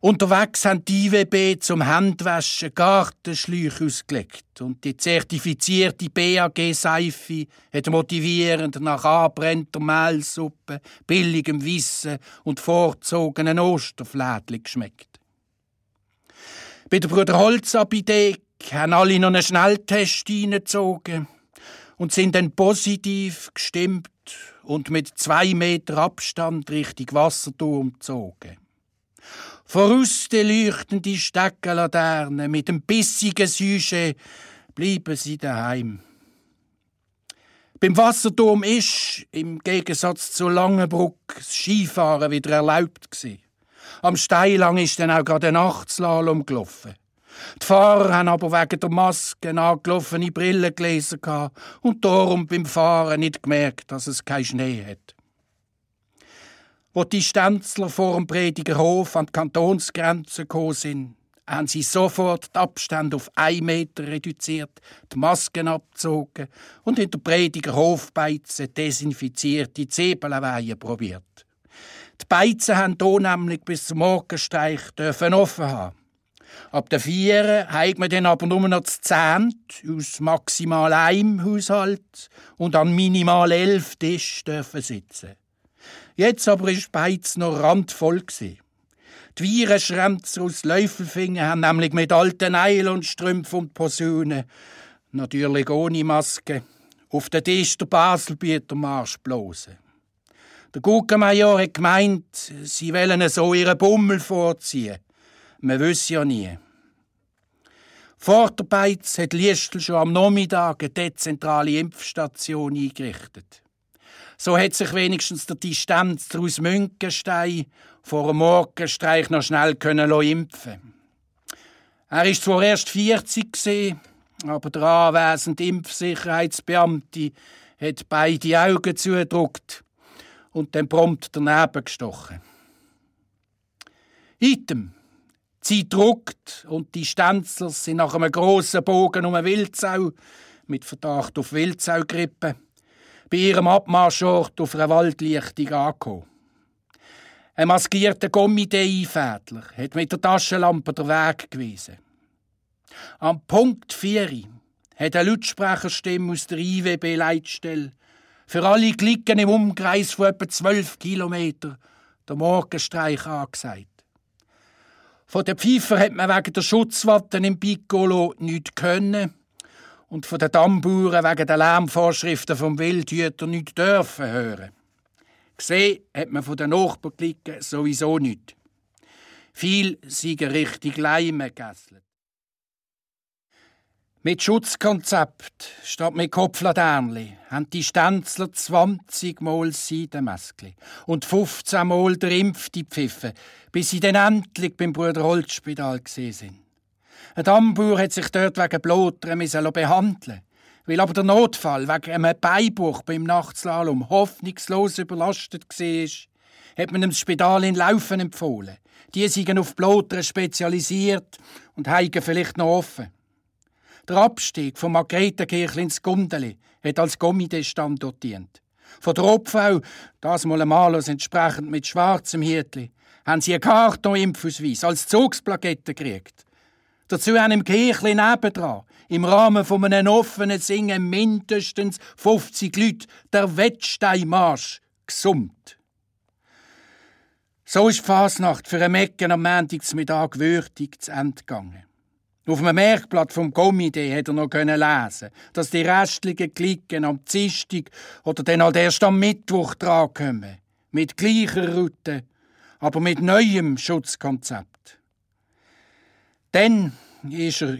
Unterwegs haben die IWB zum Handwaschen Gartenschläuche ausgelegt und die zertifizierte BAG-Seife hat motivierend nach anbrennter Mehlsuppe, billigem Wissen und vorzogenen Osterflädli geschmeckt. Bei der Bruder Holz Apotheke haben alle noch einen Schnelltest reingezogen und sind dann positiv gestimmt und mit zwei Meter Abstand Richtung Wasserturm gezogen. Voraus die leuchtende Steckenlaterne mit dem bissigen Sujet bleiben sie daheim. Beim Wasserturm ist, im Gegensatz zu Langenbruck, das Skifahren wieder erlaubt. Am Steilang ist dann auch gerade ein Nachtslalom gelaufen. Die Fahrer haben aber wegen der Maske angelaufene Brillengläser gehabt und darum beim Fahren nicht gemerkt, dass es keinen Schnee hat. Wo die Stänzler vor dem Prediger Hof an die Kantonsgrenze gekommen sind, haben sie sofort die Abstände auf ein Meter reduziert, die Masken abgezogen und in der Prediger Hofbeize desinfizierte Zwiebelweihe probiert. Die Beizen haben hier nämlich bis zum Morgenstreich offen haben. Ab der Vieren hat man dann aber nur noch das Zehnt aus maximal einem Haushalt und an minimal elf Tisch dürfen sitzen. Jetzt aber ist Beiz noch randvoll gewesen. Die Virenschränzer aus Läufelfingen haben nämlich mit alten Nylonstrümpfen und Posaunen, natürlich ohne Maske, auf den Tisch der Baselbieter Marsch blosen. Der Guggenmajor hat gemeint, sie wollen so ihren Bummel vorziehen. Man wüsste ja nie. Vor der Beiz hat Liestl schon am Nachmittag eine dezentrale Impfstation eingerichtet. So hat sich wenigstens der Distanz aus Münkenstein vor dem Morgenstreich noch schnell können impfen Er ist zwar erst 40 gewesen, aber der anwesende Impfsicherheitsbeamte hat beide Augen zugedruckt und dann prompt daneben gestochen. Item. Sie druckt und die Stänzler sind nach einem grossen Bogen um eine Wildsau mit Verdacht auf Wildsaugrippe bei ihrem Abmarschort auf einer Waldlichtung angekommen. Ein maskierter Komitee-Einfädler hat mit der Taschenlampe den Weg gewiesen. Am Punkt 4 hat eine Lautsprecherstimme aus der IWB-Leitstelle für alle Klicken im Umkreis von etwa 12 Kilometern der Morgenstreich angesagt. Von den Pfeifer hat man wegen der Schutzwatten im Piccolo nichts können und von den Dammbauern wegen der Lärmvorschriften vom Wildhüter nichts dürfen hören. Gesehen hat man von den Nachbarklicken sowieso nichts. Viel sind richtig Leime gegessen. Mit Schutzkonzept statt mit Kopflaternli haben die Stänzler 20 Mal Seidenmäskli und 15 Mal der Impfte pfiffen, bis sie dann endlich beim Bruder Holzspital gesehen sind. Ein Dammbauer hat sich dort wegen Blotern behandeln weil aber der Notfall wegen einem Beibuch beim Nachtslalom hoffnungslos überlastet war, hat man dem Spital in Laufen empfohlen. Die sind auf Blotern spezialisiert und heigen vielleicht noch offen. Der Abstieg vom Margrethenkirchli ins Gundeli hat als Gommidestandort dient. Von der Obfrau, das mal einmal entsprechend mit schwarzem Hirtli, haben sie einen Karton-Impfausweis als Zugsplakette gekriegt. Dazu haben im Kirchli nebendran, im Rahmen von einem offenen Singen mindestens 50 Leute der Wettsteinmarsch gesummt. So ist die Fasnacht für ein Mecken am Montagsmittag würdig zu Ende gegangen. Auf einem Merkblatt vom Komitee hätte er noch lesen dass die restlichen Klicken am Dienstag oder dann halt erst am Mittwoch drankommen. Mit gleicher Route, aber mit neuem Schutzkonzept. Dann ist er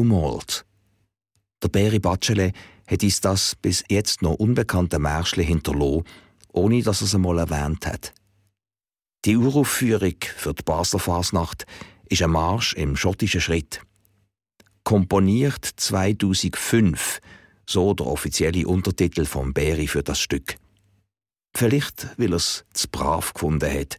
Snowmalt. Der Barry Bachelet hat uns das bis jetzt noch unbekannte Märschli hinterlassen, ohne dass er es einmal erwähnt hat. Die Uraufführung für die Basler Fasnacht ist ein Marsch im schottischen Schritt. Komponiert 2005, so der offizielle Untertitel vom Berry für das Stück. Vielleicht, weil er es zu brav gefunden hat.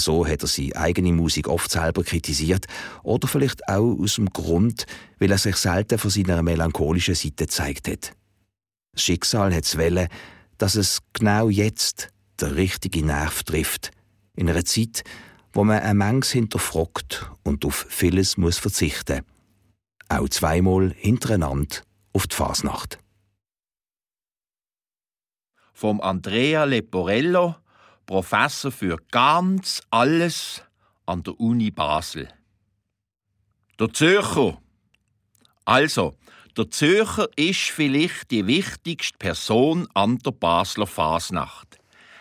So hat er seine eigene Musik oft selber kritisiert oder vielleicht auch aus dem Grund, weil er sich selten von seiner melancholischen Seite gezeigt hat. Das Schicksal hat es wollen, dass es genau jetzt der richtige Nerv trifft, in einer Zeit, wo man ein Mengs hinterfragt und auf vieles muss verzichten. Auch zweimal hintereinander auf die Fasnacht. Vom Andrea Leporello, Professor für ganz alles an der Uni Basel. Der Zürcher. Also, der Zürcher ist vielleicht die wichtigste Person an der Basler Fasnacht.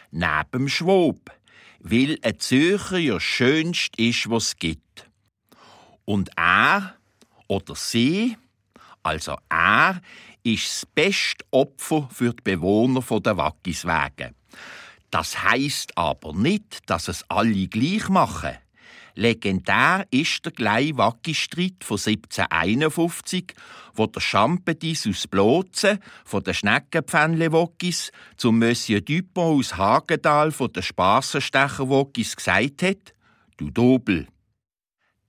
Neben dem Schwob, weil ein Zürcher ja schönst ist, was es gibt. Und er oder sie, also er, ist das beste Opfer für die Bewohner der Wackiswege. Das heißt aber nicht, dass es alle gleich machen. Legendär ist der Gleiwacki-Streit von 1751, wo der Champedis aus Blozen von den Schneckenpfännle-Wockis zum Monsieur Dupont aus Hagendal von den Spasenstecher-Wockis gesagt hat, du Dobel.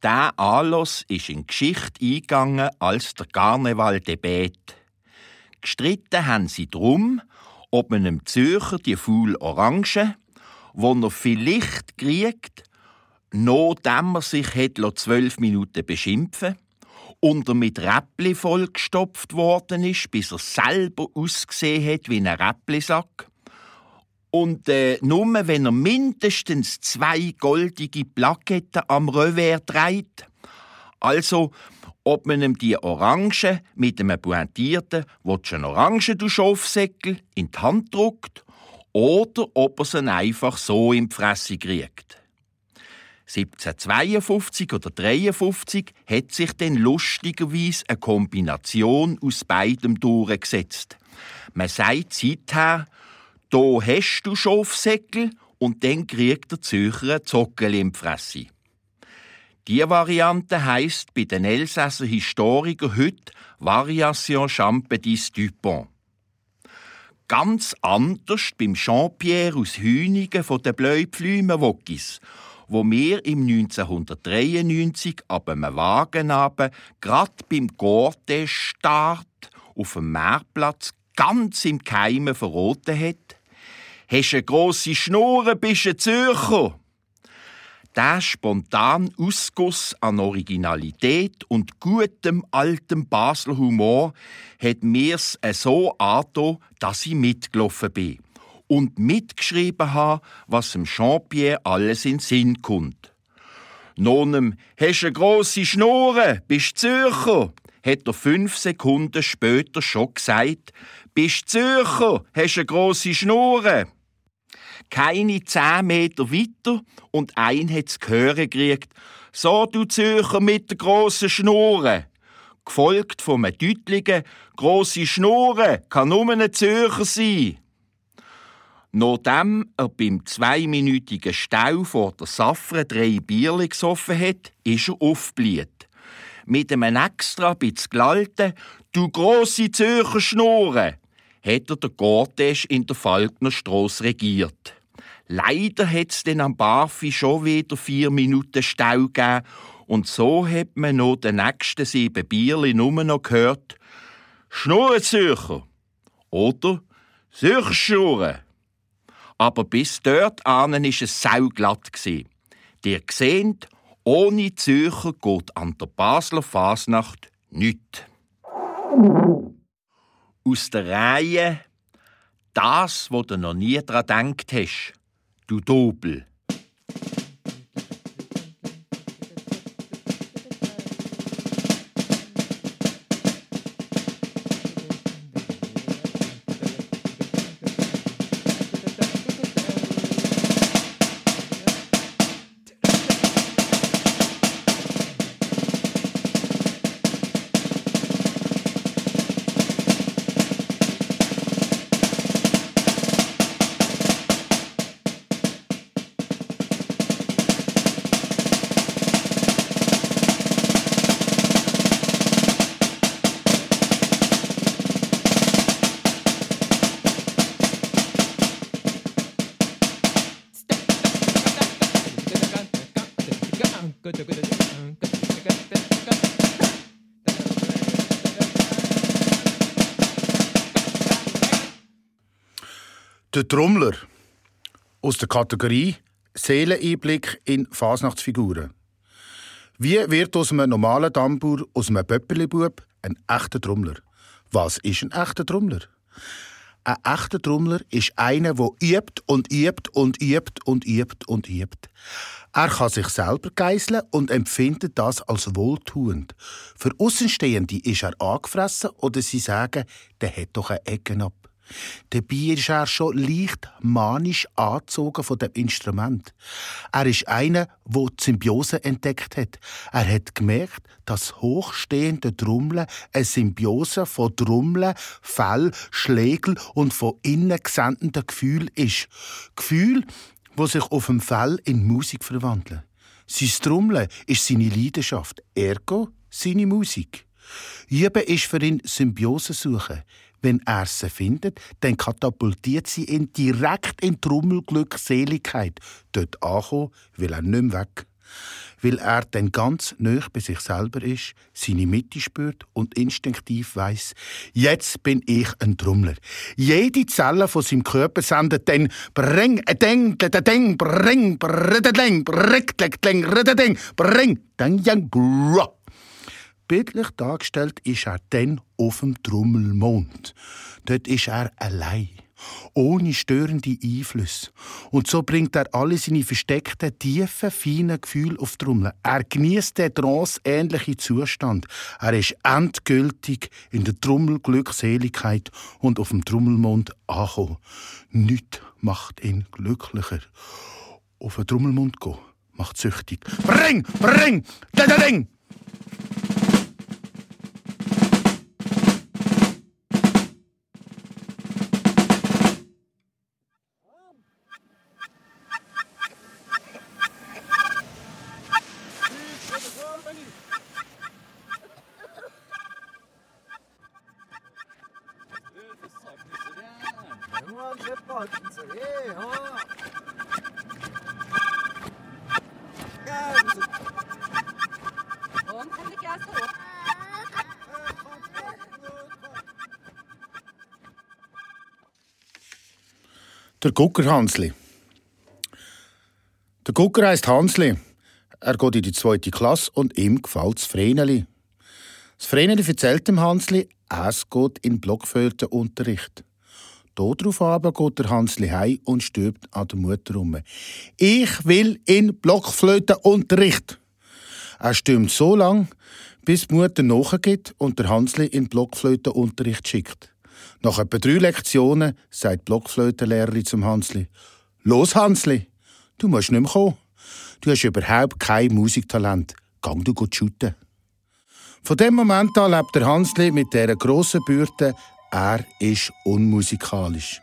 Der Anlass ist in Geschichte eingegangen als der Karneval de Bête. Gestritten haben sie drum, ob man einem Zürcher die Faul Orange, wo er vielleicht kriegt, nachdem er sich zwölf Minuten beschimpfen und er mit Räppli vollgestopft worden ist, bis er selber ausgesehen hat wie ein Räpplisack. Und äh, nur wenn er mindestens zwei goldige Plaketten am Revers trägt, also ob man ihm die Orange mit einem pointierten «Wotschen Orangenduschofsäckel» in die Hand drückt oder ob er sie einfach so die Fresse kriegt. 1752 oder 53 hat sich dann lustigerweise eine Kombination aus beidem durchgesetzt. Man sagt seither, da hast du Schafsäckel und dann kriegt der Zürcher ein Zockel im Fresse. Die Variante heisst bei den Elsässer Historikern heute Variation Champedis Dupont. Ganz anders beim Jean-Pierre aus Hüningen von den Bleupflümenwokis, wo wir im 1993 ab einem Wagen grad beim Gorte-Start auf dem Meerplatz ganz im Keimen verroten hat. Hast eine grosse Schnur, bist ein Zürcher. Der spontan Ausguss an Originalität und gutem altem Basler Humor hat mir's so angetan, dass ich mitgelaufen bin und mitgeschrieben habe, was dem Jean-Pierre alles in Sinn kommt. Nonem, hast eine grosse Schnur, bist Zürcher, hat er fünf Sekunden später schon gesagt, bist Zürcher, hast eine grosse Schnur. Keine zehn Meter weiter und ein hat's gehören gekriegt. So, du Zürcher mit der grossen Schnur. Gefolgt von einem deutlichen, grosse Schnur kann nur ein Zürcher sein. Nachdem er beim zweiminütigen Stau vor der Safre drei Bierli gesoffen hat, ist er aufgeblieben. Mit einem extra bisschen gelalten «Du grosse Zürcher Schnurren!» Hat er den Gortesch in der Falknerstrasse regiert. Leider hat es dann am Barfi schon wieder vier Minuten Stau gegeben und so hat man noch den nächsten sieben Bierli nur noch gehört «Schnurrenzürcher» oder «Zürcherschnurren». Aber bis dort anen ist es sauglatt gsi. Dir seht, ohne Zürcher geht an der Basler Fasnacht nüt. Aus der Reihe das, wo du noch nie dran denkt hast, du Dobel. Der Trommler aus der Kategorie Seeleneinblick in Fasnachtsfiguren. Wie wird aus einem normalen Tambour, aus einem Pöppelibub, ein echter Trommler? Was ist ein echter Trommler? Ein echter Trommler ist einer, der übt und übt und übt und übt und übt. Er kann sich selber geißeln und empfindet das als wohltuend. Für Außenstehende ist er angefressen oder sie sagen, der hat doch eine Ecke ab. Dabei ist er schon leicht manisch angezogen von dem Instrument. Er ist einer, die Symbiose entdeckt hat. Er hat gemerkt, dass hochstehende Trommeln eine Symbiose von Trommeln, Fell, Schlägel und von innen gesendeten Gefühl ist. Gefühl, wo sich auf dem Fell in Musik verwandeln. Sein Trommeln ist seine Leidenschaft, ergo seine Musik. Üben ist für ihn Symbiose suchen. Wenn er sie findet, dann katapultiert sie ihn direkt in Trommelglückseligkeit. Dort ankommen will er nicht mehr weg. Weil er dann ganz nöch bei sich selber ist, seine Mitte spürt und instinktiv weiß: Jetzt bin ich ein Trommler. Jede Zelle von seinem Körper sendet dann Bring, deng, deng, bring, bring, bring, bring, deng, yang, bra. Bildlich dargestellt ist er dann auf dem Trommelmond. Dort ist er allein, ohne störende Einflüsse. Und so bringt er alle seine versteckten, tiefen, feinen Gefühle auf die Trommel. Er genießt den trance-ähnlichen Zustand. Er ist endgültig in der Trommelglückseligkeit und auf dem Trommelmond angekommen. Nichts macht ihn glücklicher. Auf den Trommelmond gehen macht süchtig. Bring, bring, ding! Der Gucker Hansli. Der Gucker heisst Hansli. Er geht in die zweite Klasse und ihm gefällt das Vreneli. Das Vreneli erzählt dem Hansli, es geht in Blockflötenunterricht. Darauf aber geht der Hansli heim und stirbt an der Mutter rum. Ich will in Blockflötenunterricht. Er stürmt so lang, bis die Mutter nachgeht und der Hansli in Blockflötenunterricht schickt. Nach etwa drei Lektionen sagt die Blockflötenlehrerin zum Hansli: Los, Hansli, du musst nicht mehr kommen. Du hast überhaupt kein Musiktalent. Gang du gut shooten. Von dem Moment an lebt der Hansli mit dieser grossen Bürde, er ist unmusikalisch.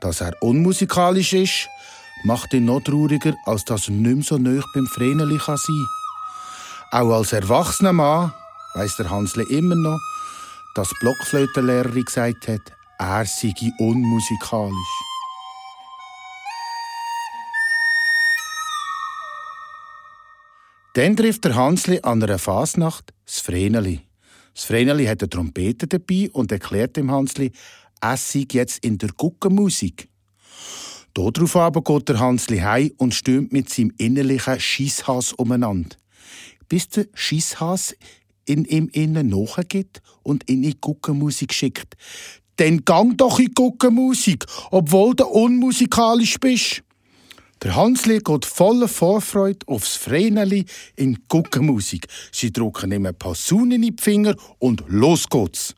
Dass er unmusikalisch ist, macht ihn noch trauriger, als dass er nicht mehr so nah beim Vreneli sein kann. Auch als erwachsener Mann weiss der Hansli immer noch, dass die Blockflötenlehrerin gesagt hat, er sei unmusikalisch. Dann trifft der Hansli an einer Fasnacht das Vreneli. Das Vreneli hat eine Trompete dabei und erklärt dem Hansli, es sei jetzt in der Guckenmusik. Darauf aber geht der Hansli heim und stürmt mit seinem innerlichen Schisshass umeinander. Bis der Schisshass in ihm innen nachgeht und in die Guckenmusik schickt. Dann gang doch in die Guckenmusik, obwohl du unmusikalisch bist. Der Hansli geht voller Vorfreude aufs Vreneli in die Guckenmusik. Sie drucken ihm ein paar Saunen in die Finger und los geht's.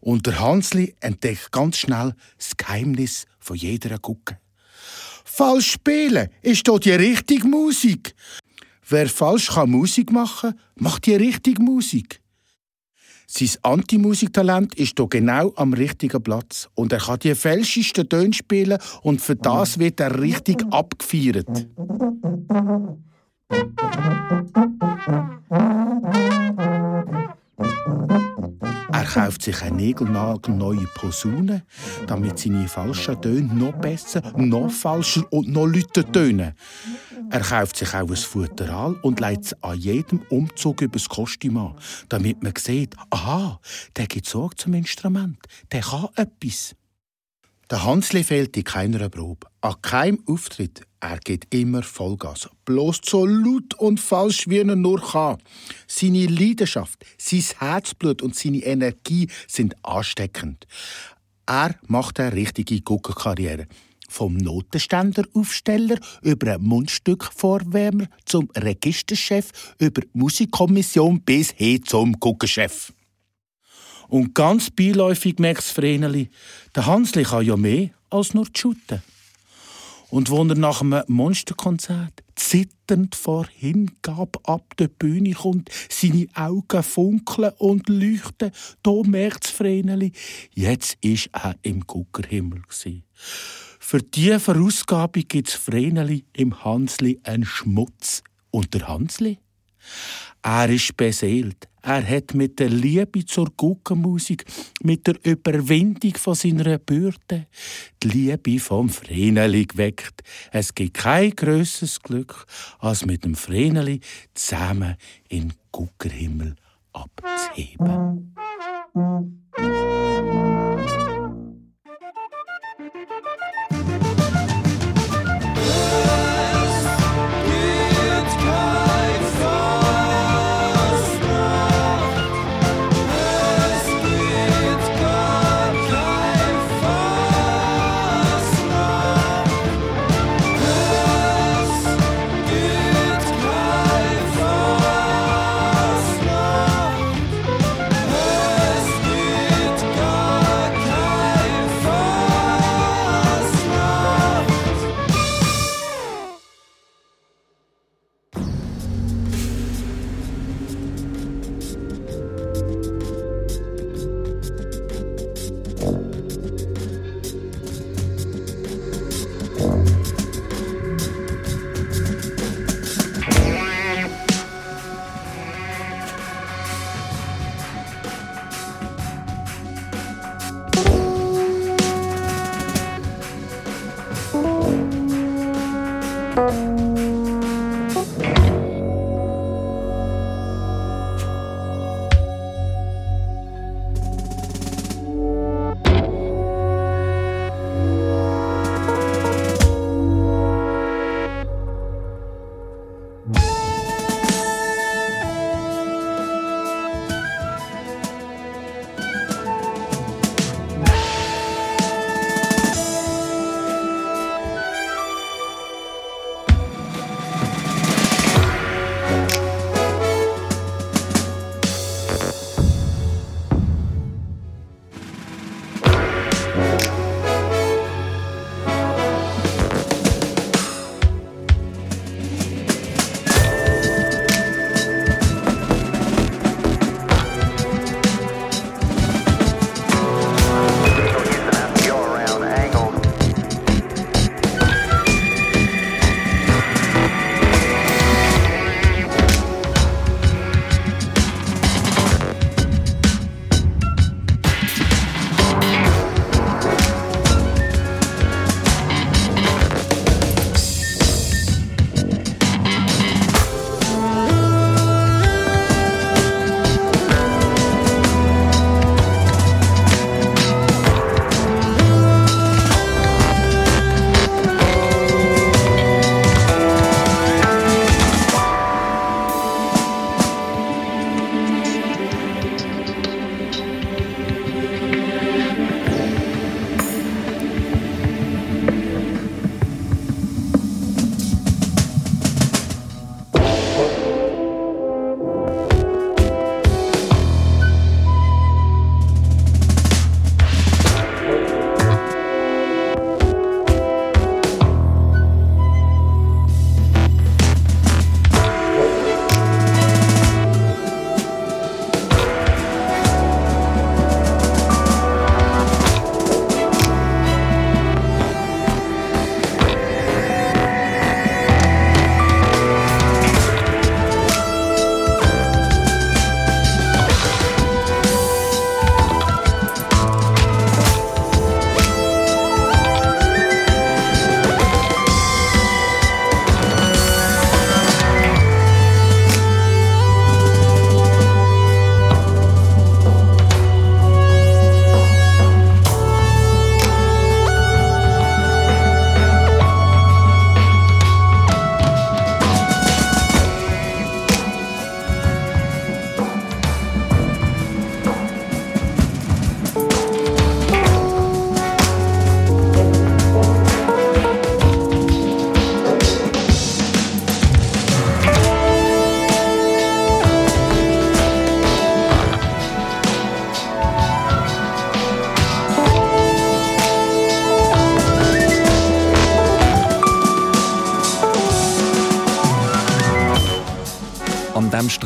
Und der Hansli entdeckt ganz schnell das Geheimnis von jeder Gucke. Falsch spielen ist doch die richtige Musik. Wer falsch kann Musik machen, macht die richtige Musik. Sein Antimusiktalent ist hier genau am richtigen Platz. Und er kann die fälschesten Töne spielen und für das wird er richtig abgefeiert. Er kauft sich eine neue Posaune, damit seine falschen Töne noch besser, noch falscher und noch lauter tönen. Er kauft sich auch ein Futteral und legt es an jedem Umzug übers Kostüm an, damit man sieht, aha, der gibt Sorge zum Instrument, der kann etwas. Der Hansli fehlt in keiner Probe. An keinem Auftritt. Er geht immer Vollgas. Bloß so laut und falsch, wie er nur kann. Seine Leidenschaft, sein Herzblut und seine Energie sind ansteckend. Er macht eine richtige Guckerkarriere. Vom Notenständeraufsteller über einen Mundstückvorwärmer zum Registerchef, über die Musikkommission bis hin zum Guckerchef. Und ganz beiläufig merkt Vreneli, der Hansli kann ja mehr als nur shooten. Und wo er nach einem Monsterkonzert zitternd vor Hingabe ab der Bühne kommt, seine Augen funkeln und leuchten, da merkt Vreneli, jetzt ist er im Guckerhimmel. Für diese Verausgabung gibt es Vreneli im Hansli einen Schmutz. Und der Hansli? Er ist beseelt. Er hat mit der Liebe zur Guckenmusik, mit der Überwindung von seiner Bürde, die Liebe vom Vreneli geweckt. Es gibt kein grösseres Glück, als mit dem Vreneli zusammen in Guckerhimmel abzuheben.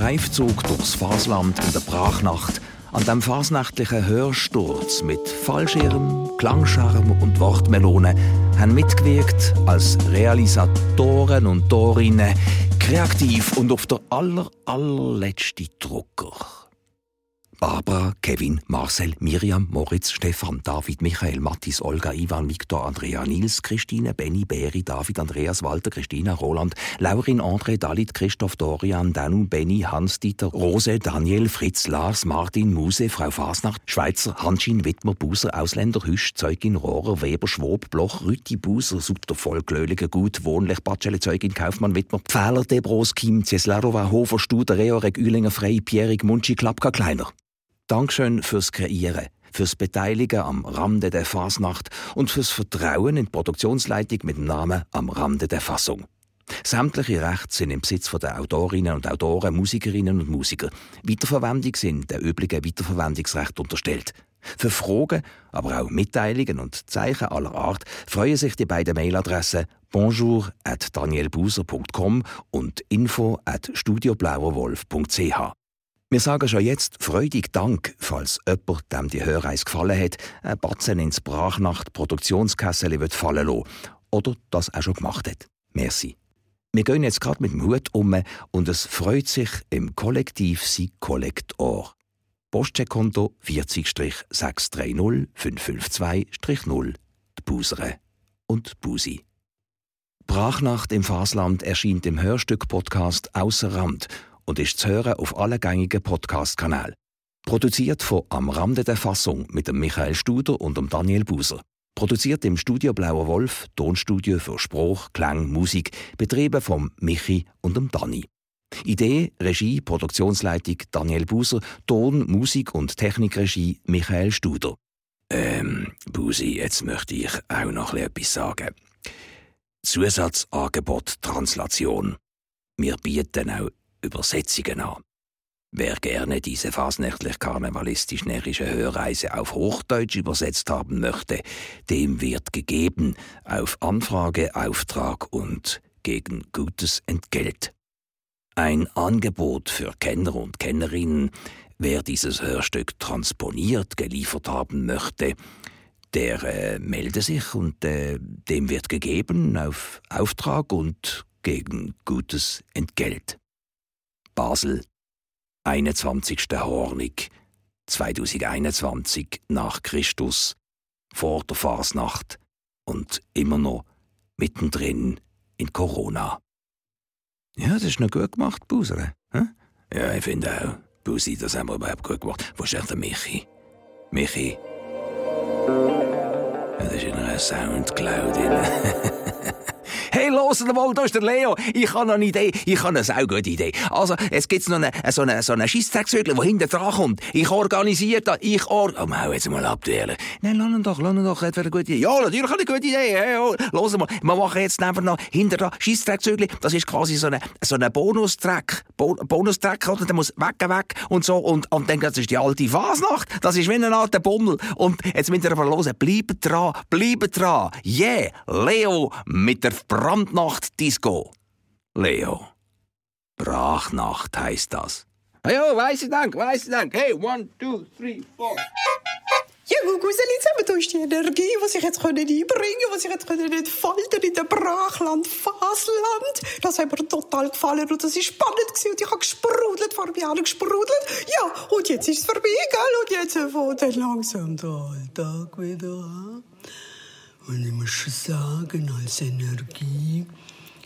Streifzug durchs Fasland in der Brachnacht, an dem fasnachtlichen Hörsturz mit Fallschirm, Klangscharm und Wortmelone haben mitgewirkt als Realisatoren und Torinnen, kreativ und auf der aller, allerletzte Drucker. Barbara, Kevin, Marcel, Miriam, Moritz, Stefan, David, Michael, Mathis, Olga, Ivan, Viktor, Andrea, Nils, Christine, Benny, Beri, David, Andreas, Walter, Christina, Roland, Laurin, André, Dalit, Christoph, Dorian, Danu, Benny, Hans-Dieter, Rose, Daniel, Fritz, Lars, Martin, Muse, Frau Fasnacht, Schweizer, Hanschin, Wittmer, Buser, Ausländer, Hüsch, Zeugin, Rohrer, Weber, Schwob, Bloch, Rütti, Buser, Sutter, Vollglöhlige, Gut, Wohnlich, Batschele, Zeugin, Kaufmann, Wittmer, Pfähler, Debros, Kim, Zeslarova, Hofer, Studer, Reoreg, Ülinger, Frey, Pierig, Munchi, Klapka, Kleiner. Dankeschön fürs Kreieren, fürs Beteiligen am Rande der Fasnacht und fürs Vertrauen in die Produktionsleitung mit dem Namen Am Rande der Fassung. Sämtliche Rechte sind im Besitz der Autorinnen und Autoren, Musikerinnen und Musiker. Weiterverwendung sind der üblichen Weiterverwendungsrecht unterstellt. Für Fragen, aber auch Mitteilungen und Zeichen aller Art freuen sich die beiden Mailadressen bonjour at danielbuser.com und info at studioblauerwolf.ch. Wir sagen schon jetzt freudig Dank, falls jemand, dem die Hörreise gefallen hat, ein Batzen ins Brachnacht Produktionskessel fallen lassen. Oder das auch schon gemacht hat. Merci. Wir gehen jetzt gerade mit dem Hut um und es freut sich im Kollektiv Sie Kollektor. Postcheckkonto 40-630-552-0 die Busere und Busi. Brachnacht im Fasland erscheint im Hörstück-Podcast Außer Rand und ist zu hören auf allen gängigen Podcast-Kanälen. Produziert von Am Rande der Fassung mit dem Michael Studer und dem Daniel Buser. Produziert im Studio Blauer Wolf, Tonstudio für Spruch, Klang, Musik, betrieben vom Michi und dem Dani. Idee, Regie, Produktionsleitung Daniel Buser, Ton, Musik und Technikregie Michael Studer. Ähm, Busi, jetzt möchte ich auch noch etwas sagen. Zusatzangebot Translation. Wir bieten auch Übersetzungen an. Wer gerne diese fasnächtlich karnevalistisch närrische Hörreise auf Hochdeutsch übersetzt haben möchte, dem wird gegeben auf Anfrage, Auftrag und gegen gutes Entgelt. Ein Angebot für Kenner und Kennerinnen, wer dieses Hörstück transponiert geliefert haben möchte, der äh, melde sich und äh, dem wird gegeben auf Auftrag und gegen gutes Entgelt. Basel, 21. Hornig, 2021 nach Christus, vor der Fasnacht und immer noch mittendrin in Corona. Ja, das ist noch gut gemacht, Busere. Hm? Ja, ich finde auch. Busi, das haben wir überhaupt gut gemacht. Wo ist echt der Michi? Michi? Ja, das ist in einer Soundcloud. Hey, los mal, da ist der Leo. Ich habe eine Idee. Ich habe eine sehr gute Idee. Also, es gibt noch eine, so eine, so eine Scheissdrecksvögel, der hinten dran kommt. Ich organisiere das. Ich or... Oh, mau jetzt mal abduellen. Nein, lass ihn doch, lass ihn doch. Wäre eine gute Idee. Ja, natürlich eine gute Idee. Hey, oh, los mal. Wir machen jetzt einfach noch hinter dran Scheissdrecksvögel. Das ist quasi so eine, so eine Bonustrack. Bo Bonustrack, oder? Der muss weg, weg und so. Und, und dann, das ist die alte Fasnacht. Das ist wie ein alter Bummel. Und jetzt müsst ihr aber hören. Bleibt dran, bleibt dran. Yeah, Leo mit der Brandnacht-Disco. Leo. Brachnacht heißt das. Ja, weiss ich dank, weiss ich dank. Hey, one, two, three, four. Ja, zusammen, da ist die Energie, die ich jetzt können einbringen konnte, die ich jetzt können entfalten in dem Brachland, Fasland. Das hat mir total gefallen und das war spannend gewesen und ich habe gesprudelt, vor mir alle gesprudelt. Ja, und jetzt ist es vorbei, gell? Und jetzt fängt langsam der Alltag wieder an. Und ich muss schon sagen, als Energie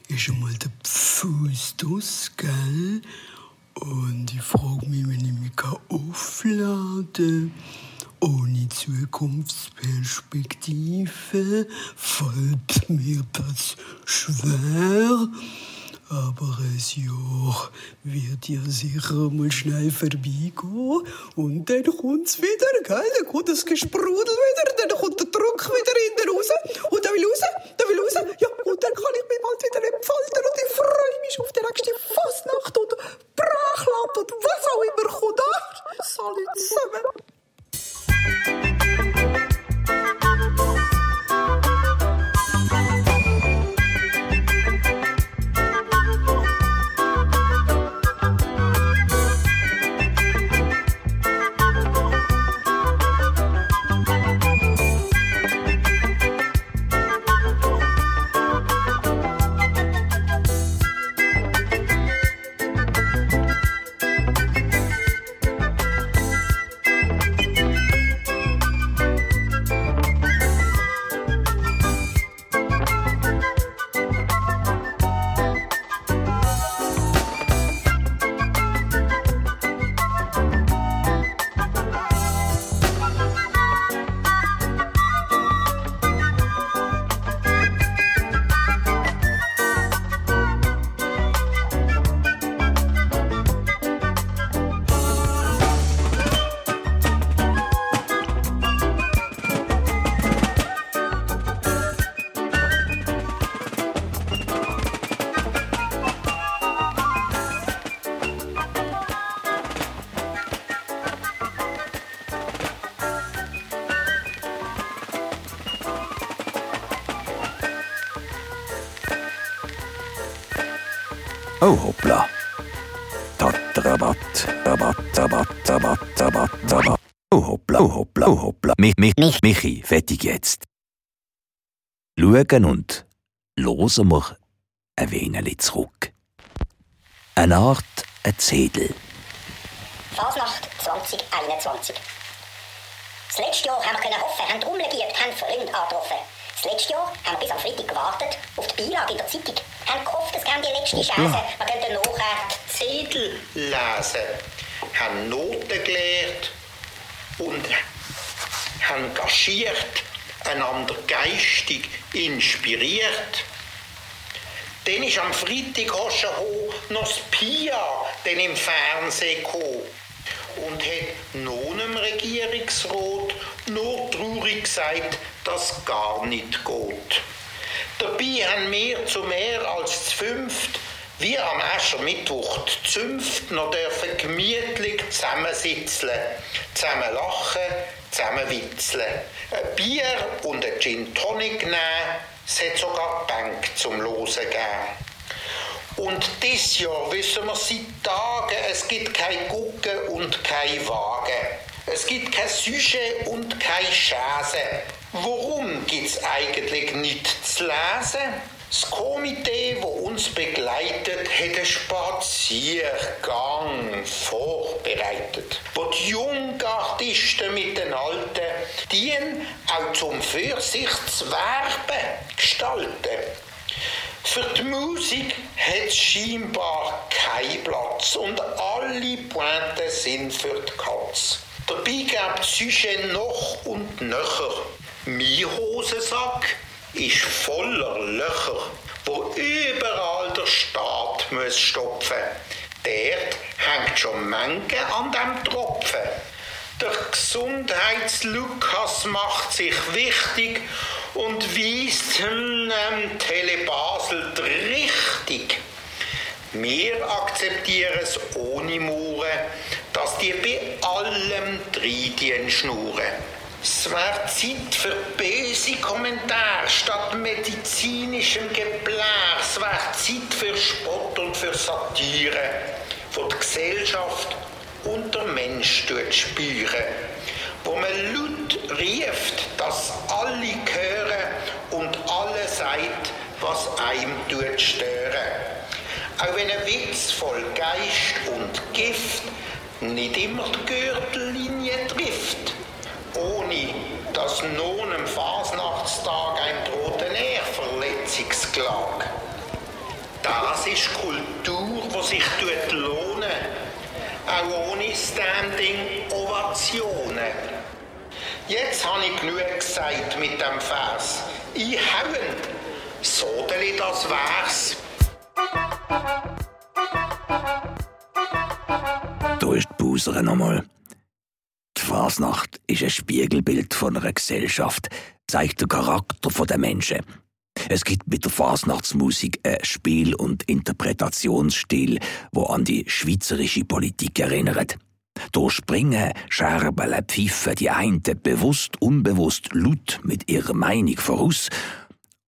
ist schon mal der Fuß aus, gell? Und ich frage mich, wenn ich mich aufladen kann, ohne Zukunftsperspektive, fällt mir das schwer. Aber ein Jahr wird ja sicher mal schnell vorbeigehen. Und dann kommt's wieder, gell? Dann kommt das Gesprudel wieder, dann kommt der Druck wieder hinten raus. Und dann will raus, dann will raus. Ja, und dann kann ich mich bald wieder entfalten. Und ich freue mich auf die nächste Fastnacht und Brachland und was auch immer kommt. Salut zusammen. Mich, Michi, fertig jetzt. Schauen und losen wir ein wenig zurück. Eine Art ein Zettel. Fasnacht 2021. Das letzte Jahr haben wir können hoffen, haben rumlegiert, haben Freunde angetroffen. Das letzte Jahr haben wir bis am Freitag gewartet auf die Beilage in der Zeitung. Haben gehofft, es käme die letzte Chance. Wir könnten nachher die Zettel lesen, haben Noten gelernt und engagiert, einander geistig inspiriert. Dann ist am Freitag noch das Pia dann im Fernsehen gekommen und hat nun dem Regierungsrat nur traurig gesagt, dass gar nicht geht. Dabei haben wir zu mehr als zu fünft, wie am Aschermittwoch, zu fünft noch dürfen gemütlich zusammensitzen, zusammen lachen, zusammen witzeln. Ein Bier und ein Gin Tonic nehmen, es hat sogar Bank zum Losen gegeben. Und dieses Jahr wissen wir seit Tagen, es gibt kein Gucken und kein Wagen. Es gibt kein Sujet und kein Chance. Warum gibt es eigentlich nicht zu lesen? Das Komitee, das uns begleitet, hat einen Spaziergang vorbereitet, wo die Jungartisten mit den Alten dienen auch zum Fürsichtswerben gestalten. Für die Musik hat es scheinbar keinen Platz und alle Pointen sind für die Katz. Dabei gibt es Sujet noch und nöcher. Mein Hosensack ist voller Löcher, wo überall der Staat muss stopfen. Dort hängt schon Menge an dem Tropfen. Der Gesundheitslukas macht sich wichtig und weist dem Telebasel die Richtung. Wir akzeptieren es ohne Mauern, dass die bei allem Dreidien schnurren. Es wäre Zeit für böse Kommentare statt medizinischem Geblär. Es wäre Zeit für Spott und für Satire, wo die Gesellschaft und der Mensch spüren. Wo man laut rieft, dass alle hören und alle sagt, was einem stören. Auch wenn ein Witz voll Geist und Gift nicht immer die Gürtellinie trifft ohne dass nun am Fasnachtstag ein drohten Ehrverletzungsklage. Das ist Kultur, die sich lohnen auch ohne Standing Ovationen. Jetzt habe ich genug gesagt mit dem Vers. Ich hauen, sodeli das wär's. Da ist die Buser nochmal. Die Fasnacht ist ein Spiegelbild von einer Gesellschaft, zeigt den Charakter der Menschen. Es gibt mit der Fasnachtsmusik einen Spiel- und Interpretationsstil, wo an die schweizerische Politik erinnert. Da springen, scherbeln, pfiffen die einen bewusst, unbewusst laut mit ihrer Meinung voraus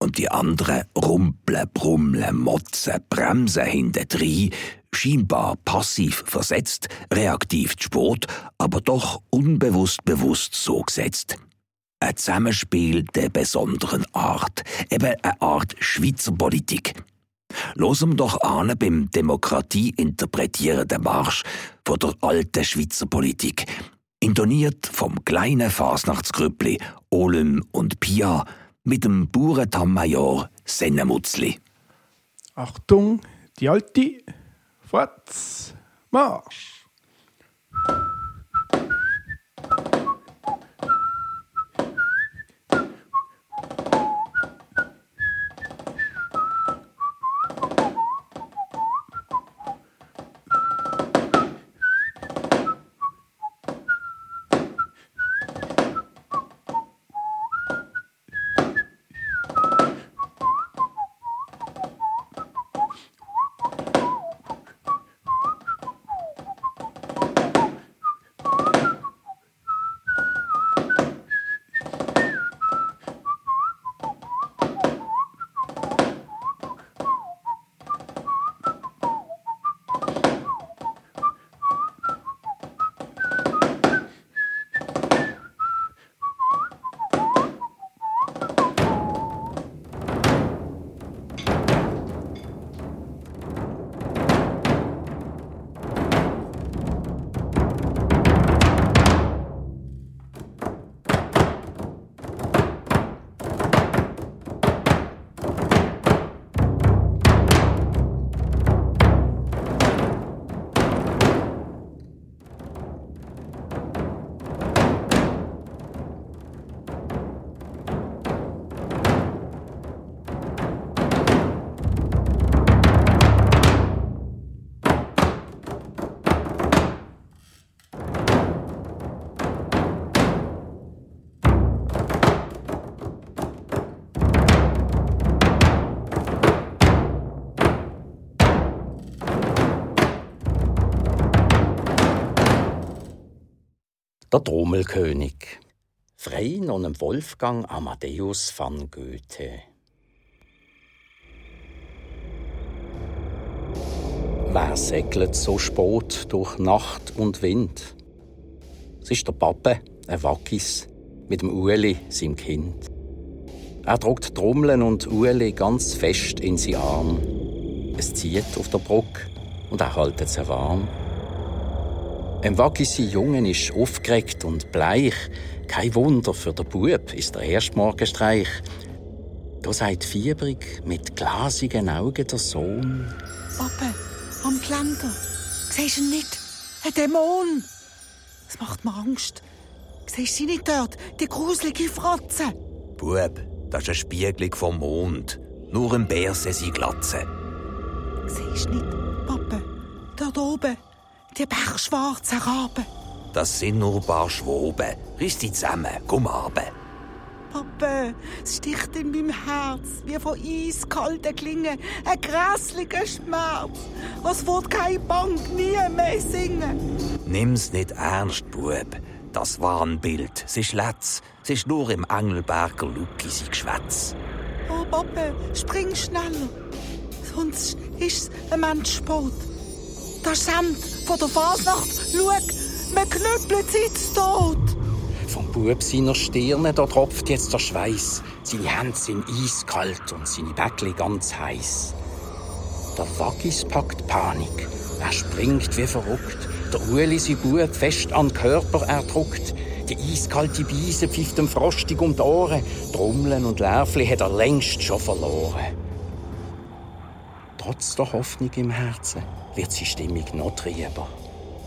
und die anderen rumpeln, brummeln, motzen, bremsen hintendrein, scheinbar passiv versetzt, reaktiv Sport, aber doch unbewusst bewusst so gesetzt. Ein Zusammenspiel der besonderen Art, eben eine Art Schweizer Politik. Losen wir doch an beim Demokratie interpretierenden Marsch von der alten Schweizer Politik, intoniert vom kleinen Fasnachtsgrüppli Olym und Pia mit dem Bauerntammmajor Sennemutzli. Achtung, die alte, vorwärts, Marsch! Trommelkönig. Frei dem Wolfgang Amadeus van Goethe. Wer segelt so spät durch Nacht und Wind? Es ist der Pappe, ein Wackis, mit dem Ueli, seinem Kind. Er druckt Trommeln und Ueli ganz fest in seinen Arm. Es zieht auf der Brücke und er hält sie warm. Ein Wackis Jungen ist aufgeregt und bleich. Kein Wunder, für den Bub ist der erste Morgenstreich. Da sagt fiebrig mit glasigen Augen der Sohn. Pappe, am Geländer. Siehst du ihn nicht? Ein Dämon. Das macht mir Angst. Siehst du sie nicht dort? Die gruselige Fratze. Bub, das ist eine Spiegelung vom Mond. Nur ein Bär sie Glatze. Siehst du nicht, Pappe? Dort oben. Die bergschwarzen Raben. Das sind nur ein paar Schwoben. Riss die zusammen, komm runter. Pappe, es sticht in meinem Herz wie von eiskalten Klingen. Ein grässlicher Schmerz. Als wird keine Bank nie mehr singen. Nimm's nicht ernst, Bub. Das war ein Bild. Es ist Letz. Es ist nur im Engelberger Luki sein Geschwätz. Oh, Pappe, spring schneller. Sonst ist es ein Mensch spät. Das Sand von der Fasnacht, schau, wir knüppeln sie tot. Vom Bub seiner Stirne da tropft jetzt der Schweiß. Seine Hände sind eiskalt und seine Bäckli ganz heiß. Der Waggis packt Panik. Er springt wie verrückt. Der Ueli sein Bub fest an den Körper erdruckt. Die eiskalte Beise pfeift ihm frostig um die Ohren. Trommeln und Lärfli hat er längst schon verloren. Trotz der Hoffnung im Herzen wird seine Stimmung noch trieber.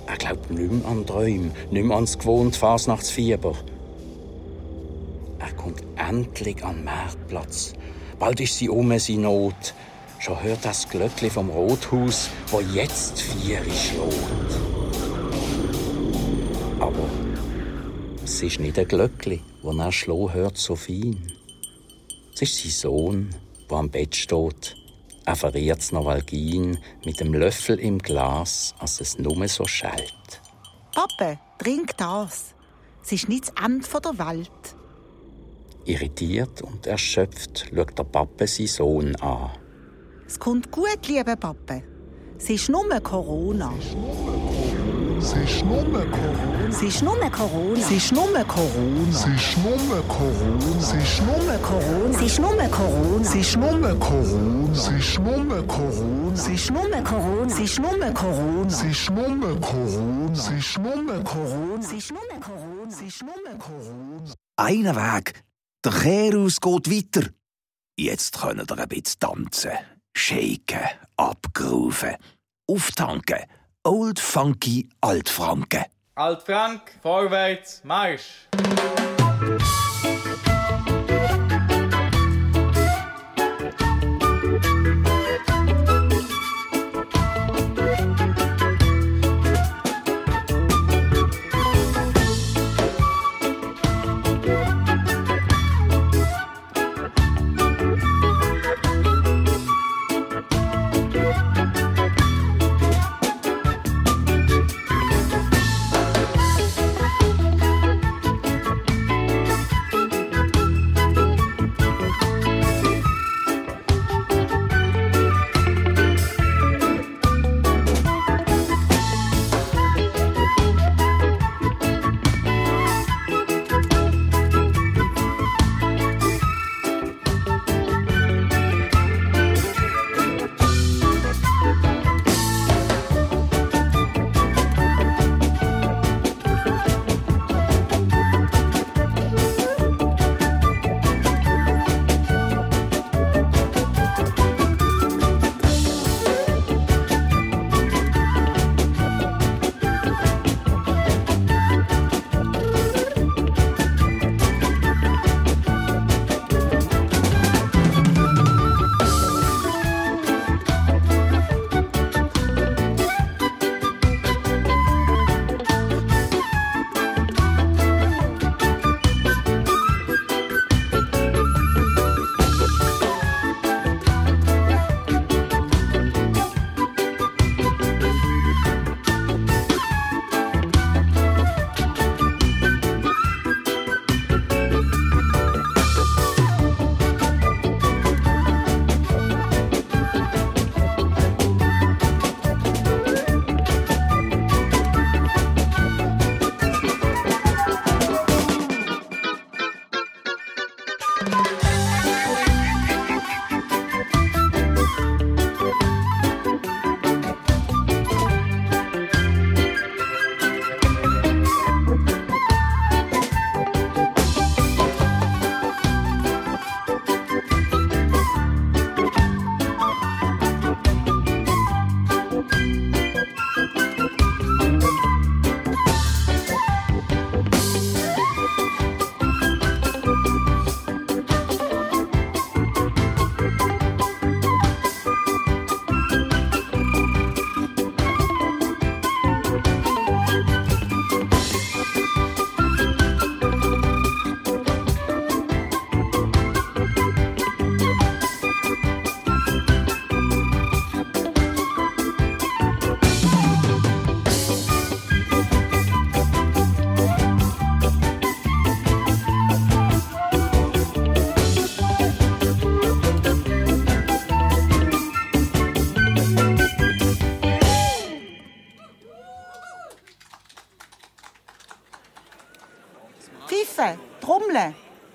Er glaubt nicht mehr an Träume, nicht mehr ans gewohnte Fasnachtsfieber. Er kommt endlich an den Marktplatz. Bald ist sie um seine Not. Schon hört das Glöckli vom Rothaus, wo jetzt vier schlägt. Aber es ist nicht ein Glöckli, wo er schlo hört so fein. Es ist sein Sohn, der am Bett steht. Er verriert's noch Valgin mit dem Löffel im Glas, als es nur so schallt. Pappe, trink das. Es ist nicht das Ende der Welt. Irritiert und erschöpft schaut der Pappe seinen Sohn an. Es kommt gut, lieber Pappe. Es ist nur Corona. Es ist nur Corona. Es ist nur Corona. Es ist nur Corona. Es ist nur Corona. Es ist nur Corona. Es ist nur Corona. Es ist nur Corona. Es ist nur Corona. Es ist nur Corona. Es ist nur Corona. Es ist nur Corona. Es ist nur Corona. Es ist nur Corona. Es ist nur Corona. Einer Weg. Der Kehrhaus geht weiter. Jetzt können wir ein bisschen tanzen, shaken, abgrooven, auftanken. Old Funky Altfranken. Altfrank, vorwärts, Marsch!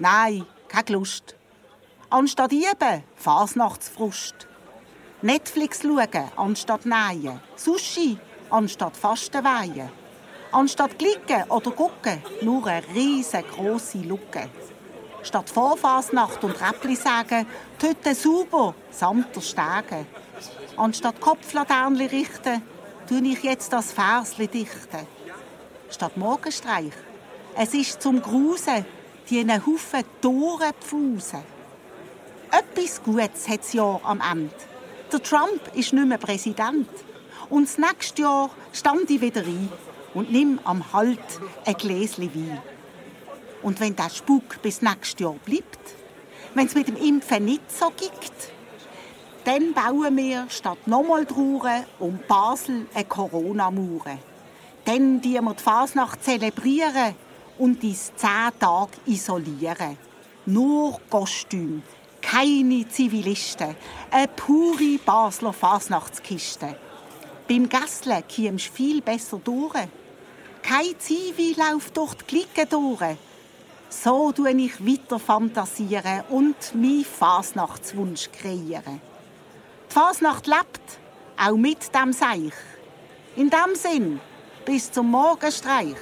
Nein, keine Lust. Anstatt üben, Fasnachtsfrust. Netflix schauen, anstatt nähen. Sushi, anstatt Fastenweihen. Anstatt klicken oder gucken, nur eine riesengroße Lücke. Statt Vorfasnacht und Räppli sagen, Hütte sauber, samt der Stege. Anstatt Kopflaternli richten, tue ich jetzt das Versli dichten. Statt Morgenstreich, es ist zum Grusen, die Haufen Tore pfusen. Etwas Gutes hat das Jahr am Ende. Der Trump ist nicht mehr Präsident. Und das nächste Jahr stand ich wieder ein und nimm am Halt ein Gläschen Wein. Und wenn der Spuk bis nächstes Jahr bleibt, wenn es mit dem Impfen nicht so gibt, dann bauen wir statt nochmal Trauern um Basel eine Corona-Mauer. Dann die wir die Fasnacht zelebrieren und uns zehn Tage isolieren. Nur Kostüm, keine Zivilisten, eine pure Basler Fasnachtskiste. Beim Gästle kommst du viel besser durch. Kein Zivi läuft durch die Klicke durch. So tue ich weiter fantasieren und meinen Fasnachtswunsch kreieren. Die Fasnacht lebt, auch mit dem Seich. In dem Sinn, bis zum Morgenstreich.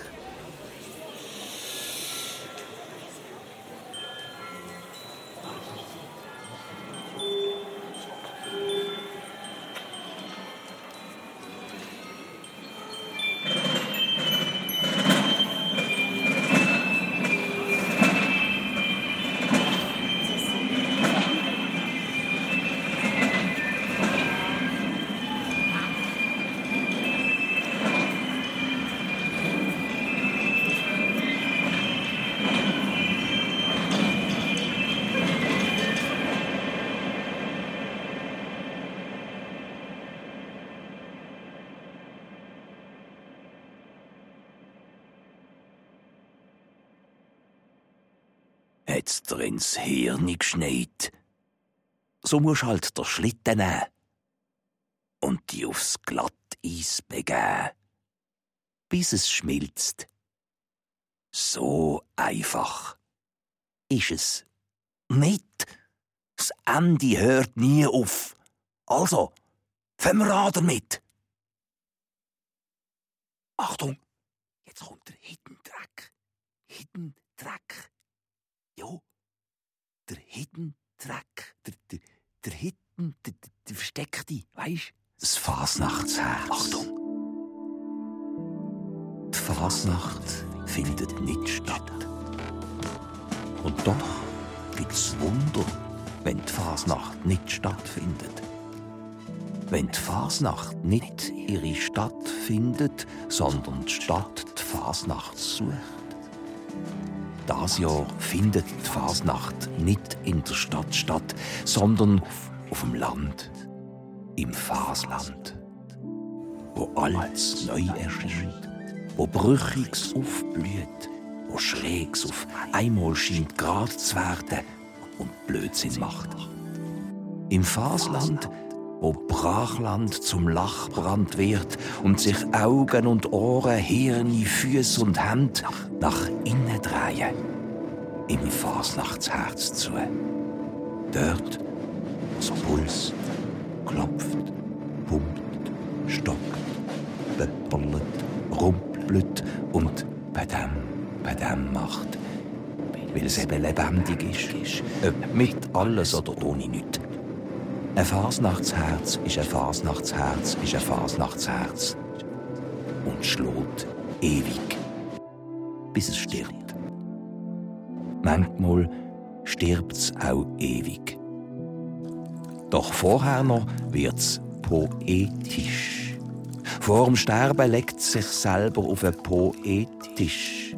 Ins Hirn geschneit? So musst halt der Schlitten nehmen und die aufs Glatteis begeben, bis es schmilzt. So einfach ist es nicht. Das Ende hört nie auf. Also, fangen wir an damit. Achtung, jetzt kommt der Hidden Track. Hidden Track. Jo, der Hidden Track. Der, der, der Hidden, der, der, der Versteckte, weisst Das Fasnachtsherz. Achtung. Die Fasnacht findet nicht statt. Und doch gibt's Wunder, wenn die Fasnacht nicht stattfindet. Wenn die Fasnacht nicht ihre Stadt findet, sondern die Stadt die Fasnacht sucht. Das Jahr findet die Fasnacht nicht in der Stadt statt, sondern auf dem Land, im Fasland, wo alles neu erscheint, wo Brüchiges aufblüht, wo Schrägs auf einmal scheint grad zu werden und Blödsinn macht. Im Fasland, wo Brachland zum Lachbrand wird und sich Augen und Ohren, Hirne, Füße und Hände nach innen drehen, im Fasnachtsherz zu. Dort, wo Puls klopft, pumpt, stockt, pöppelt, rumpelt und Padam, Padam macht, weil es eben lebendig ist, ob mit alles oder ohne nichts. Ein Fasnachtsherz ist ein Fasnachtsherz ist ein Fasnachtsherz und schlägt ewig, bis es stirbt. Manchmal stirbt's auch ewig. Doch vorher noch wird's poetisch. Vor dem Sterben legt sich selber auf ein Poetisch.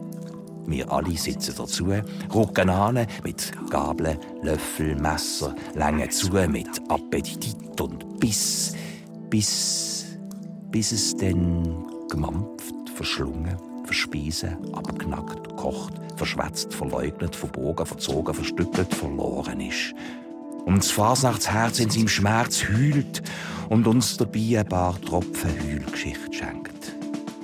Wir alle sitzen dazu, rucken an mit Gabeln, Löffel, Messer, längen zu mit Appetit und Biss, bis, bis es dann gemampft, verschlungen, verspeisen, abknackt, gekocht, verschwätzt, verleugnet, verbogen, verzogen, verstückelt, verloren ist. Und das Fasnachtsherz in seinem Schmerz heult und uns dabei ein paar Tropfen Heulgeschichte schenkt.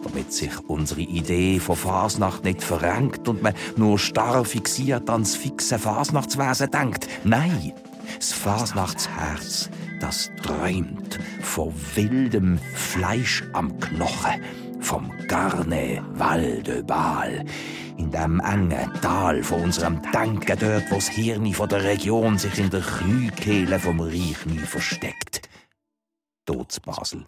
Damit sich unsere Idee von Fasnacht nicht verrenkt und man nur starr fixiert ans fixe Fasnachtswesen denkt. Nein, das Fasnachtsherz, das träumt von wildem Fleisch am Knochen, vom Carneval de Bal, in dem engen Tal von unserem Denken, dort, wo das Hirn von der Region sich in der Kniekehle vom Reich nie versteckt. Dort Basel.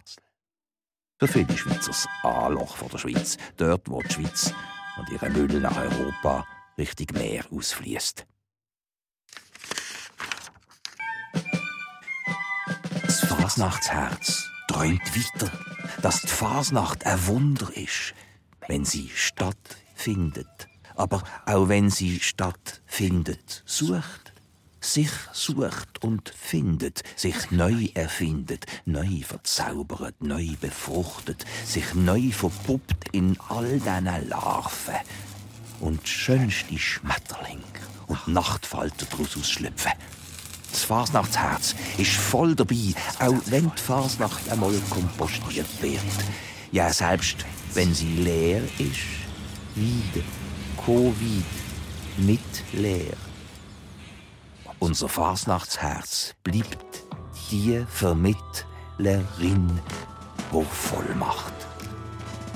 Der viele Schweizers Anloch von der Schweiz, dort, wo die Schweiz und ihre Müll nach Europa Richtung Meer ausfließt. Das Fasnachtsherz träumt weiter, dass die Fasnacht ein Wunder ist, wenn sie stattfindet. Aber auch wenn sie stattfindet, sucht, sich sucht und findet, sich neu erfindet, neu verzaubert, neu befruchtet, sich neu verpuppt in all diesen Larven und schönste Schmetterling und Nachtfalter daraus ausschlüpfen. Das Fasnachtsherz ist voll dabei, auch wenn die Fasnacht einmal kompostiert wird. Ja, selbst wenn sie leer ist, wieder, Covid, nicht leer. Unser Fasnachtsherz bleibt die Vermittlerin, wo voll macht.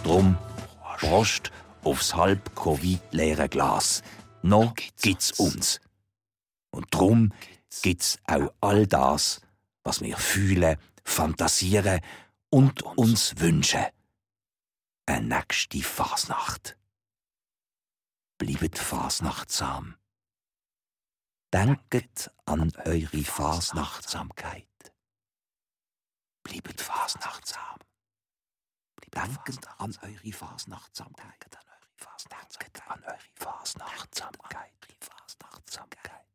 Drum Prost aufs halb Covid-leere Glas. Noch gibt's uns. Und drum gibt's auch all das, was wir fühlen, fantasieren und uns wünschen. Eine nächste Fasnacht. Bleibt fasnachtsam. Denket an eure Fasnachtsamkeit. Bleibt fasnachtsam. Denket an eure Fasnachtsamkeit. Fasnachtsamkeit. An eure Fasnachtsamkeit. Fasnachtsamkeit.